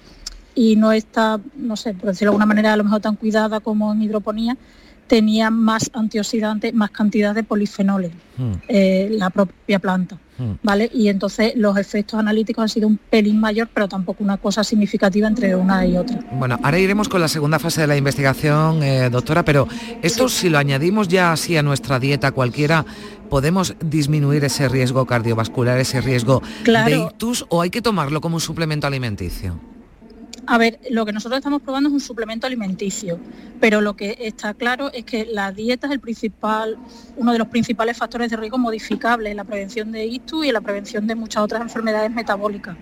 S14: y no está, no sé, por decirlo de alguna manera, a lo mejor tan cuidada como en hidroponía, tenía más antioxidantes, más cantidad de polifenoles, hmm. eh, la propia planta. Hmm. ¿Vale? Y entonces los efectos analíticos han sido un pelín mayor, pero tampoco una cosa significativa entre una y otra.
S2: Bueno, ahora iremos con la segunda fase de la investigación, eh, doctora, pero esto si lo añadimos ya así a nuestra dieta cualquiera, ¿podemos disminuir ese riesgo cardiovascular, ese riesgo de ictus o hay que tomarlo como un suplemento alimenticio?
S14: A ver, lo que nosotros estamos probando es un suplemento alimenticio, pero lo que está claro es que la dieta es el principal, uno de los principales factores de riesgo modificables en la prevención de ictus y en la prevención de muchas otras enfermedades metabólicas.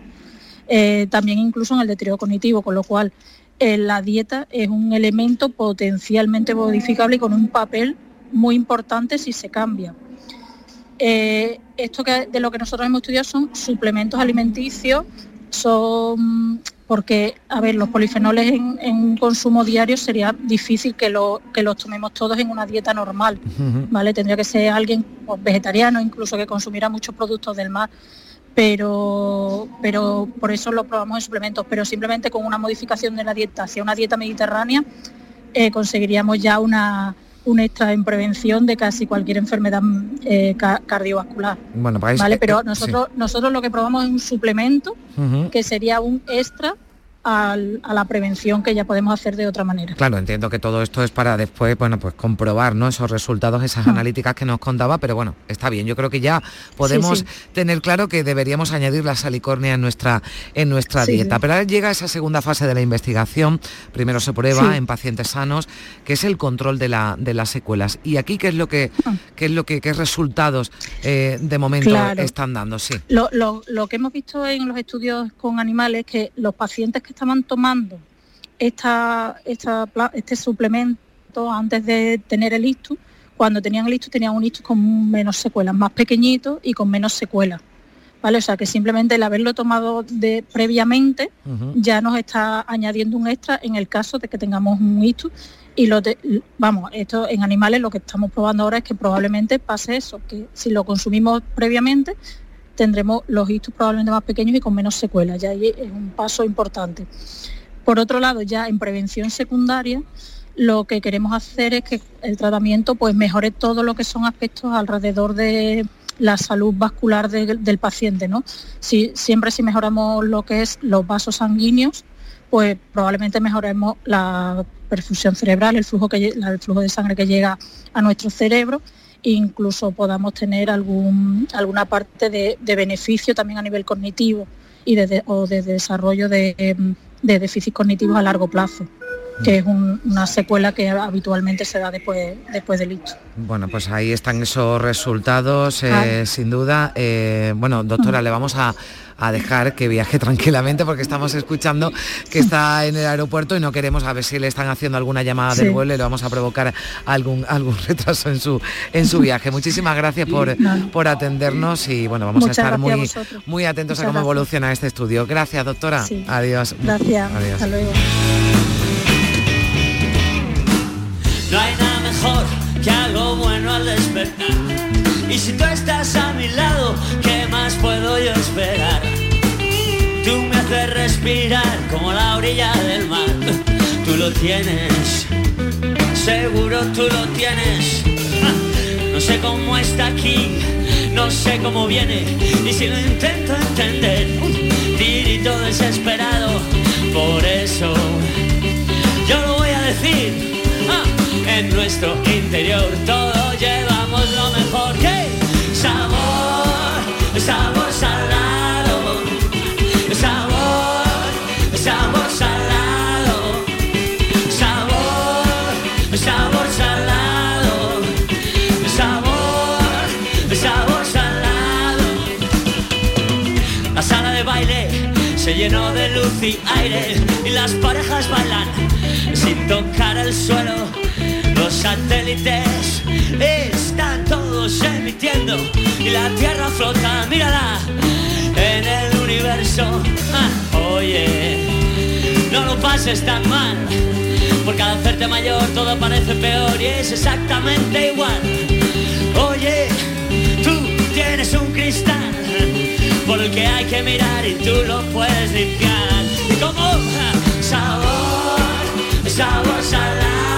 S14: Eh, también incluso en el deterioro cognitivo, con lo cual eh, la dieta es un elemento potencialmente modificable y con un papel muy importante si se cambia. Eh, esto que, de lo que nosotros hemos estudiado son suplementos alimenticios, son porque, a ver, los polifenoles en, consumo diario sería difícil que, lo, que los tomemos todos en una dieta normal, ¿vale? Tendría que ser alguien pues, vegetariano, incluso que consumiera muchos productos del mar, pero, pero por eso lo probamos en suplementos, pero simplemente con una modificación de la dieta hacia una dieta mediterránea eh, conseguiríamos ya una, un extra en prevención de casi cualquier enfermedad eh, cardiovascular. Bueno, ¿vale? Pero nosotros, nosotros lo que probamos es un suplemento que sería un extra a la prevención que ya podemos hacer de otra manera.
S2: Claro, entiendo que todo esto es para después, bueno, pues comprobar, ¿no? Esos resultados, esas ah. analíticas que nos contaba, pero bueno, está bien. Yo creo que ya podemos tener claro que deberíamos añadir la salicornia en nuestra, en nuestra dieta. Pero ahora llega esa segunda fase de la investigación. Primero se prueba en pacientes sanos, que es el control de, la, de las secuelas. Y aquí, ¿qué es lo que, ah. qué es lo que, qué resultados eh, de momento están dando? Sí.
S14: Lo, lo que hemos visto en los estudios con animales, que los pacientes que estaban tomando esta, este suplemento antes de tener el ictus, cuando tenían el ictus tenían un ictus con menos secuelas, más pequeñito y con menos secuelas. ¿Vale? O sea que simplemente el haberlo tomado de, previamente ya nos está añadiendo un extra en el caso de que tengamos un ictus y lo vamos, esto en animales lo que estamos probando ahora es que probablemente pase eso, que si lo consumimos previamente tendremos los ictus probablemente más pequeños y con menos secuelas. Ya ahí es un paso importante. Por otro lado, ya en prevención secundaria, lo que queremos hacer es que el tratamiento pues mejore todo lo que son aspectos alrededor de la salud vascular del paciente. ¿no? Si, siempre si mejoramos lo que es los vasos sanguíneos, pues probablemente mejoremos la perfusión cerebral, el flujo, que, el flujo de sangre que llega a nuestro cerebro incluso podamos tener algún, alguna parte de, beneficio también a nivel cognitivo y de, o de desarrollo de, déficit cognitivos a largo plazo que es una secuela que habitualmente se da después, después del ictus.
S2: Bueno, pues ahí están esos resultados, eh, sin duda. Eh, bueno, doctora, le vamos a a dejar que viaje (laughs) tranquilamente porque estamos escuchando que está en el aeropuerto y no queremos a ver si le están haciendo alguna llamada del vuelo y le vamos a provocar algún, algún (laughs) retraso en su, en su viaje. Muchísimas gracias por, por atendernos y bueno, vamos a estar muy, muy atentos a cómo evoluciona este estudio. Gracias, doctora. Adiós.
S14: Gracias. Adiós. Hasta luego.
S12: Que algo bueno al despertar. Y si tú estás a mi lado, ¿qué más puedo yo esperar? respirar como la orilla del mar. Tú lo tienes, seguro tú lo tienes. Ah, No sé cómo está aquí, no sé cómo viene, y si lo intento entender, tirito desesperado. Por eso yo lo voy a decir, en nuestro interior todos llevamos lo mejor que sabor, sabor salado, sabor, sabor salado, sabor, sabor salado, sabor, sabor salado. La sala de baile se llenó de luz y aire y las parejas bailan sin tocar el suelo. Satélites están todos emitiendo y la Tierra flota, mírala, en el universo. Ah, oye, no lo pases tan mal, porque al hacerte mayor todo parece peor y es exactamente igual. Oye, tú tienes un cristal por el que hay que mirar y tú lo puedes limpiar. Y como ah, sabor, sabor salado,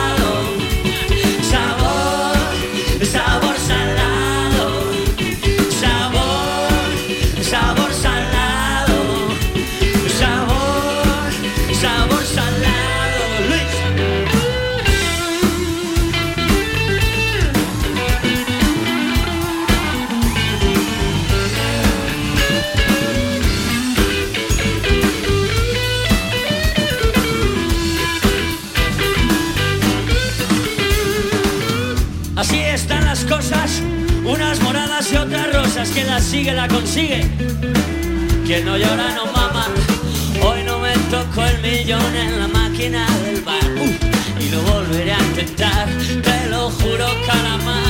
S12: otras rosas. Quien las sigue la consigue. Quien no llora no mama. Hoy no me tocó el millón en la máquina del bar. Uh, y lo volveré a intentar, te lo juro calamar.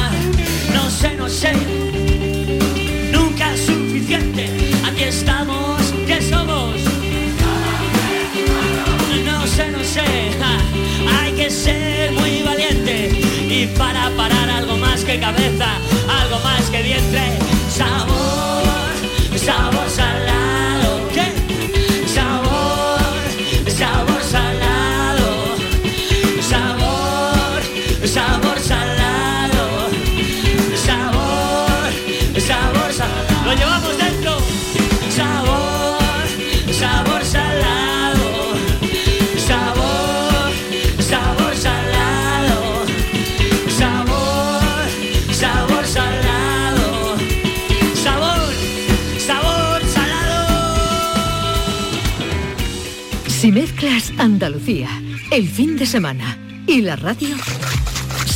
S15: El fin de semana y la radio,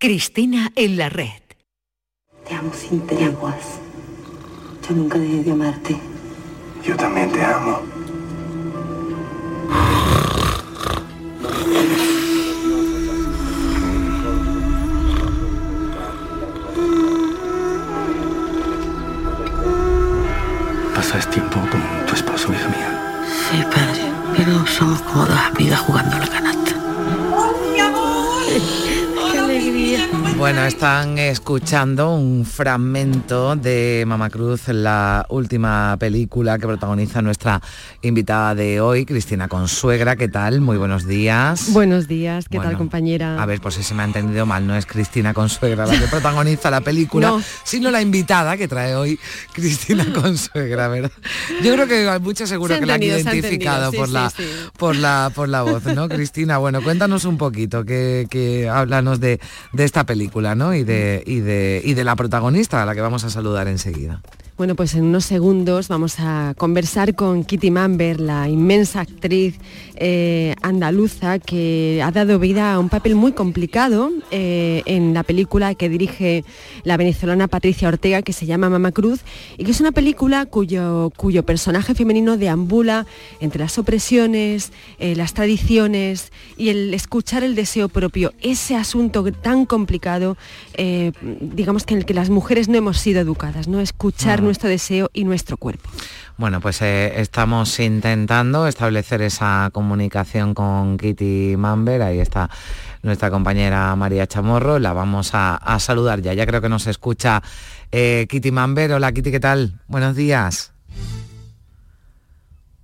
S15: Cristina en la red.
S16: Te amo sin treguas. Yo nunca dejé de amarte.
S17: Yo también te amo.
S18: Pasas tiempo con tu esposo, hija mía.
S16: Sí, padre. Pero somos como dos amigas jugando a la canasta.
S2: Bueno, están escuchando un fragmento de Mama Cruz, la última película que protagoniza nuestra invitada de hoy, Cristina Consuegra. ¿Qué tal? Muy buenos días.
S19: Buenos días, ¿qué
S2: Bueno,
S19: tal compañera?
S2: A ver, pues si se me ha entendido mal, no es Cristina Consuegra la que (laughs) protagoniza la película,
S19: No.
S2: sino la invitada que trae hoy Cristina (laughs) Consuegra, ¿verdad? Yo creo que hay muchos seguro
S19: Se
S2: que la han identificado por,
S19: sí,
S2: la,
S19: sí, sí.
S2: por la por la voz, ¿no, Cristina? Bueno, cuéntanos un poquito, que, que háblanos de, de esta película, Y de, y, de, y de la protagonista, a la que vamos a saludar enseguida.
S20: Bueno, pues en unos segundos vamos a conversar con Kitty Mamber, la inmensa actriz eh, andaluza que ha dado vida a un papel muy complicado eh, en la película que dirige la venezolana Patricia Ortega, que se llama Mama Cruz, y que es una película cuyo, cuyo personaje femenino deambula entre las opresiones, eh, las tradiciones y el escuchar el deseo propio, ese asunto tan complicado, digamos que en el que las mujeres no hemos sido educadas, ¿no? Escuchar nuestro deseo y nuestro cuerpo.
S2: Bueno, pues eh, estamos intentando establecer esa comunicación con Kitty Mamber, ahí está nuestra compañera María Chamorro, la vamos a, saludar ya, ya creo que nos escucha eh, Kitty Mamber. Hola Kitty, ¿qué tal? Buenos días.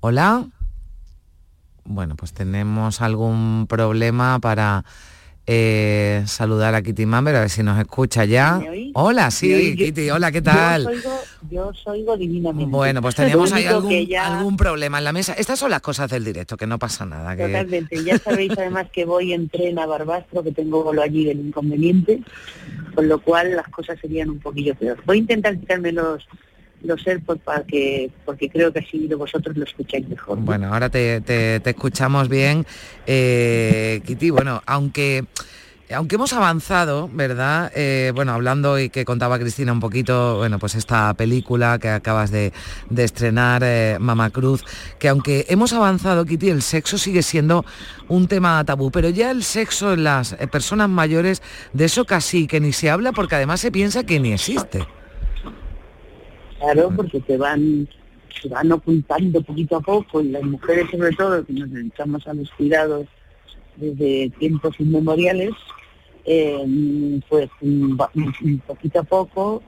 S2: Hola. Bueno, pues tenemos algún problema para eh, saludar a Kitty Mamber, a ver si nos escucha ya. Hola, sí, Kitty, hola, ¿qué tal?
S21: Yo soy divinamente.
S2: Bueno, pues (laughs) tenemos ahí algún, problema en la mesa. Estas son las cosas del directo, que no pasa nada.
S21: Totalmente, (laughs) ya sabéis además que voy en tren a Barbastro, que tengo lo allí del inconveniente, con lo cual las cosas serían un poquillo peor. Voy a intentar quitarme los los AirPods para que, porque creo que así vosotros lo escucháis mejor.
S2: Bueno, ahora te, escuchamos bien. Eh, Kitty, bueno, aunque aunque hemos avanzado, ¿verdad? Eh, bueno, hablando y que contaba Cristina un poquito, bueno, pues esta película que acabas de, estrenar, eh, Mama Cruz, que aunque hemos avanzado, Kitty, el sexo sigue siendo un tema tabú, pero ya el sexo en las personas mayores, de eso casi que ni se habla porque además se piensa que ni existe.
S21: Claro, porque se van, se van ocultando poquito a poco y las mujeres sobre todo que nos dedicamos a los cuidados desde tiempos inmemoriales, eh, pues poquito a poco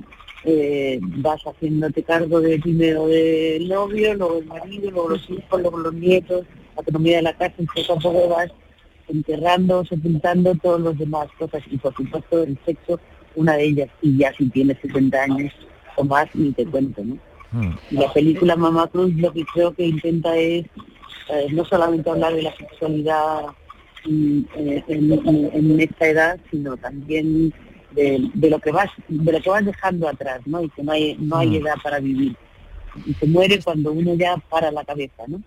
S21: eh, vas haciéndote cargo de primero del novio, luego del marido, luego los hijos, luego los nietos, la economía de la casa, y poco a poco vas enterrando, sepultando todos los demás cosas y por supuesto el sexo, una de ellas, y ya si tienes 70 años o más, ni te cuento, ¿no? Mm. Y la película Mamá Cruz lo que creo que intenta es eh, no solamente hablar de la sexualidad en, esta edad, sino también de, lo que vas, de lo que vas dejando atrás, ¿no? Y que no hay, no hay mm. edad para vivir. Y se muere cuando uno ya para la cabeza, ¿no?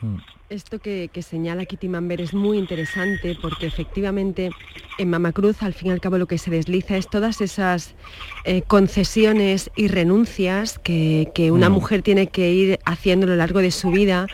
S20: Mm. Esto que, señala Kitty Mamber es muy interesante porque efectivamente en Mamacruz al fin y al cabo lo que se desliza es todas esas eh, concesiones y renuncias que, una mm. mujer tiene que ir haciendo a lo largo de su vida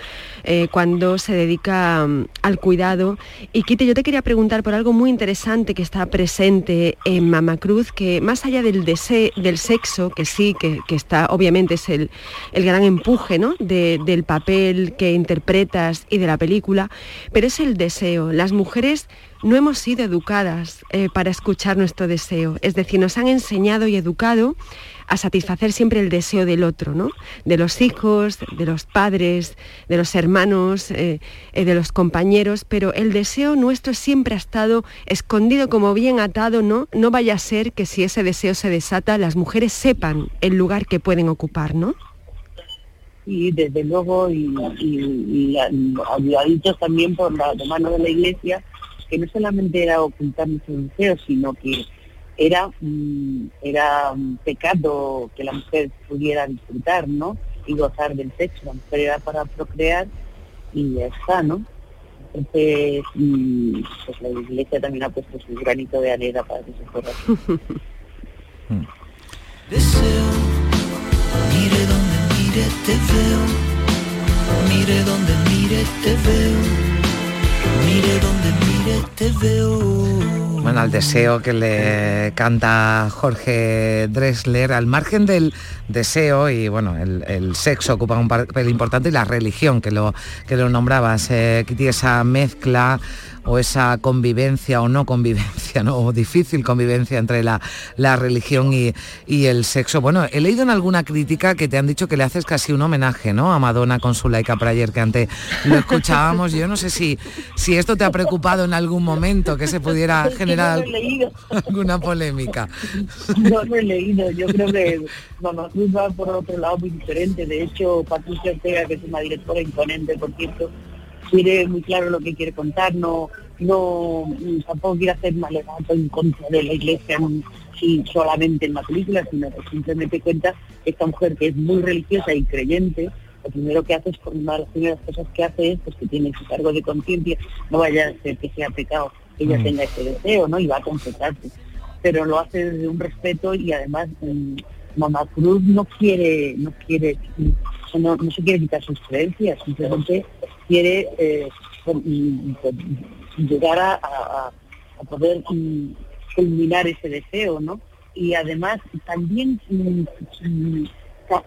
S20: eh, cuando se dedica mm, al cuidado. Y Kitty, yo te quería preguntar por algo muy interesante que está presente en Mamacruz, que más allá del, deseo, del sexo, que sí, que, está obviamente es el, gran empuje ¿no? del papel que interpretas y de la película, pero es el deseo. Las mujeres no hemos sido educadas eh, para escuchar nuestro deseo, es decir, nos han enseñado y educado a satisfacer siempre el deseo del otro, ¿no? De los hijos, de los padres, de los hermanos, eh, eh, de los compañeros, pero el deseo nuestro siempre ha estado escondido como bien atado, ¿no? No vaya a ser que si ese deseo se desata, las mujeres sepan el lugar que pueden ocupar, ¿no?
S21: y desde luego y, y, ayudaditos también por la mano de la iglesia que no solamente era ocultar nuestros deseos sino que era mm, era un pecado que la mujer pudiera disfrutar no y gozar del sexo. La mujer era para procrear y ya está no entonces mm, pues la iglesia también ha puesto su granito de arena para que se fuera (laughs)
S2: mire te veo, mire donde mire te veo, mire donde mire te veo. Bueno, al deseo que le canta Jorge Dressler, al margen del deseo y bueno, el, sexo ocupa un papel importante y la religión que lo, que lo nombrabas, eh, tiene esa mezcla o esa convivencia o no convivencia, ¿no? o difícil convivencia entre la, religión y, el sexo. Bueno, he leído en alguna crítica que te han dicho que le haces casi un homenaje ¿no? a Madonna con su Laika Prayer, que antes lo escuchábamos. Yo no sé si, si esto te ha preocupado en algún momento, que se pudiera generar alguna polémica.
S21: No lo he leído, yo creo que Mamá Cruz va por otro lado muy diferente. De hecho, Patricia Ortega, que es una directora imponente, por cierto, quiere muy claro lo que quiere contar, no, no tampoco quiere hacer mal en contra de la iglesia sí, solamente en la película, sino que simplemente cuenta esta mujer que es muy religiosa y creyente, lo primero que hace es, una de las primeras cosas que hace es pues, que tiene su cargo de conciencia, no vaya a ser que sea pecado que ella
S2: Mm.
S21: tenga ese deseo, ¿no? Y va a confesarse. Pero lo hace desde un respeto y además mm, Mamá Cruz no quiere, no quiere, mm, no, no se quiere quitar sus creencias, simplemente quiere eh, llegar a, a- a poder mm, culminar ese deseo, ¿no? Y además también mm, mm,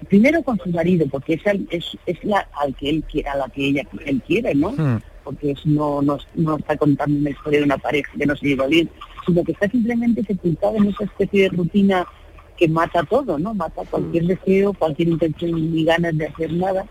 S21: primero con su marido, porque es, es, es la al que él quiere, a la que ella él quiere, ¿no?
S2: Hmm.
S21: porque es- no, no, no está contando una historia de una pareja que no se lleva bien, sino que está simplemente sepultada en esa especie de rutina que mata todo, ¿no? Mata cualquier deseo, cualquier intención ni ganas de hacer nada.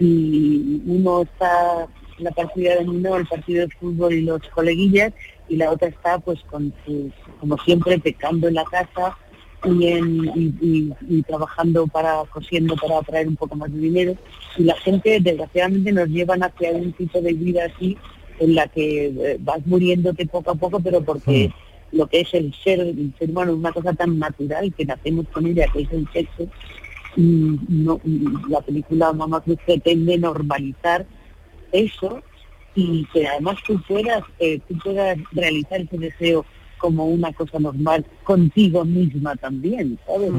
S21: Y uno está en la partida de uno, el partido de fútbol y los coleguillas, y la otra está pues con sus, como siempre, pecando en la casa y, en, y, y- y trabajando para, cosiendo para traer un poco más de dinero. Y la gente, desgraciadamente, nos llevan hacia un tipo de vida así, en la que eh, vas muriéndote poco a poco, pero porque lo que es el ser, el ser humano es una cosa tan natural que nacemos con ella, que es el sexo, no, la película Mamá Cruz pretende normalizar eso y que además tú puedas, eh, tú puedas realizar ese deseo como una cosa normal contigo misma también, ¿sabes?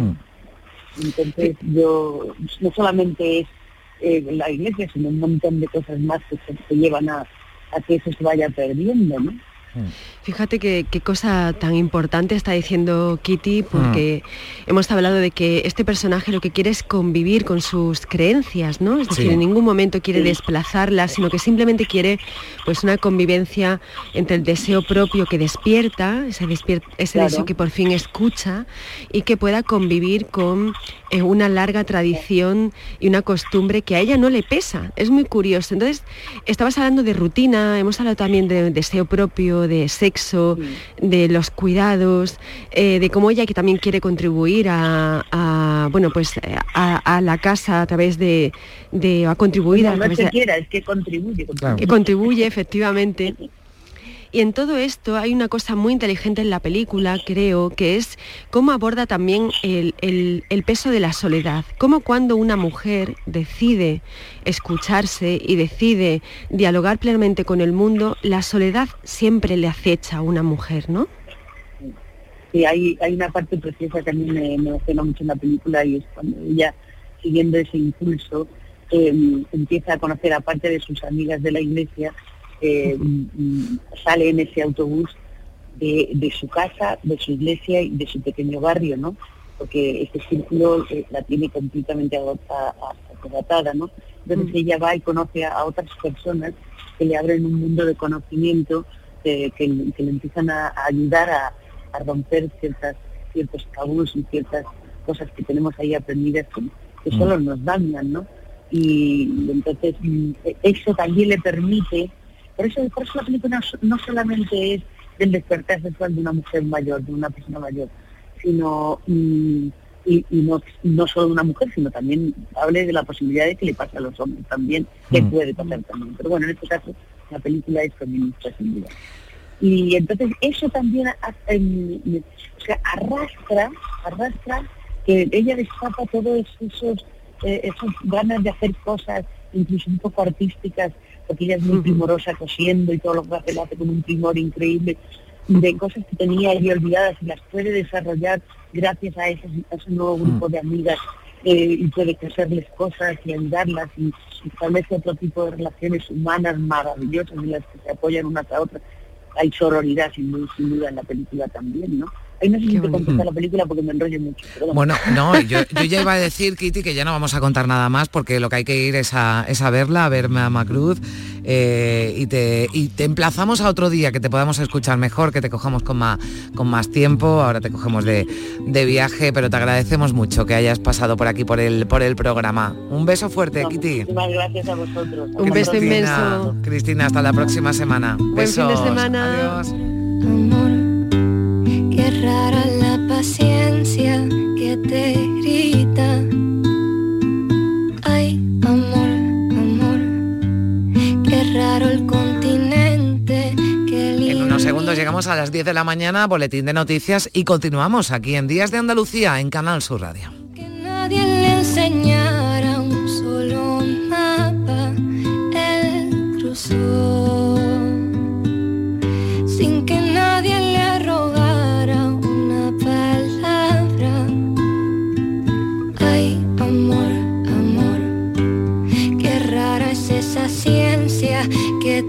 S21: Entonces yo, no solamente es eh, la iglesia, sino un montón de cosas más que se, se llevan a, a que eso se vaya perdiendo, ¿no?
S20: Fíjate que- qué cosa tan importante está diciendo Kitty, porque hemos hablado de que este personaje lo que quiere es convivir con sus creencias, ¿no? Es decir,
S22: Sí.
S20: en ningún momento quiere desplazarlas, sino que simplemente quiere pues una convivencia entre el deseo propio que despierta, ese, despier- ese
S22: Claro.
S20: deseo que por fin escucha y que pueda convivir con eh, una larga tradición y una costumbre que a ella no le pesa. Es muy curioso. Entonces, estabas hablando de rutina, hemos hablado también de deseo propio, de sexo, de los cuidados, eh, de cómo ella que también quiere contribuir a, a, bueno, pues a, a la casa a través de, de a contribuir a
S21: No, no es
S20: través
S21: que
S20: de-
S21: quiera, es que contribuye. contribuye.
S20: que contribuye efectivamente. (laughs) Y en todo esto hay una cosa muy inteligente en la película, creo, que es cómo aborda también el, peso de la soledad. Cómo cuando una mujer decide escucharse y decide dialogar plenamente con el mundo, la soledad siempre le acecha a una mujer, ¿no?
S21: Sí, hay, una parte preciosa que a mí me, emociona mucho en la película y es cuando ella, siguiendo ese impulso, eh, empieza a conocer, aparte de sus amigas de la iglesia, eh, sale en ese autobús de, de su casa, de su iglesia y de su pequeño barrio, ¿no? Porque ese círculo eh, la tiene completamente agotada, ¿no? Entonces
S22: Mm.
S21: ella va y conoce a, a otras personas que le abren un mundo de conocimiento, eh, que, que le empiezan a, a ayudar a, a romper ciertas, ciertos tabús y ciertas cosas que tenemos ahí aprendidas que, que
S22: Mm.
S21: solo nos dañan, ¿no? Y entonces mm, eso también le permite, por eso, por eso la película no so- no solamente es del despertar sexual de una mujer mayor, de una persona mayor, sino mm, y, y no, no solo de una mujer, sino también hable de la posibilidad de que le pase a los hombres también, que
S22: Mm.
S21: puede pasar también. Pero bueno, en este caso la película es feminista sin duda. Y entonces eso también em, o sea, arrastra, arrastra que ella destapa todos esos, eh, esos ganas de hacer cosas, incluso un poco artísticas, porque ella es muy primorosa cosiendo y todo lo que hace lo hace con un primor increíble, de cosas que tenía ahí olvidadas y las puede desarrollar gracias a ese, a ese nuevo grupo de amigas eh, y puede crecerles cosas y ayudarlas y, y establece otro tipo de relaciones humanas maravillosas en las que se apoyan unas a otras. Hay sororidad sin, sin duda en la película también, ¿no? Ahí no sé si te contesta la película porque me enrollo mucho. pero
S2: Bueno, no, (laughs) yo, yo ya iba a decir, Kitty, que ya no vamos a contar nada más porque lo que hay que ir es a, es a verla, a ver Mama Cruz eh, y, te, y te emplazamos a otro día que te podamos escuchar mejor, que te cojamos con más, con más tiempo, ahora te cogemos de, de viaje, pero te agradecemos mucho que hayas pasado por aquí por el, por el programa. Un beso fuerte,
S21: No,
S2: Kitty.
S21: Muchísimas gracias a vosotros.
S20: Un beso
S2: Cristina,
S20: inmenso.
S2: Cristina, hasta la próxima semana.
S20: Buen fin de
S2: Besos.
S20: semana.
S2: Adiós.
S22: Rara la paciencia que te grita. Ay, amor, amor. Qué raro el continente que
S2: En unos segundos llegamos a las 10 de la mañana, boletín de noticias y continuamos aquí en Días de Andalucía en Canal Sur Radio.
S22: Que nadie le enseñara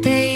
S22: te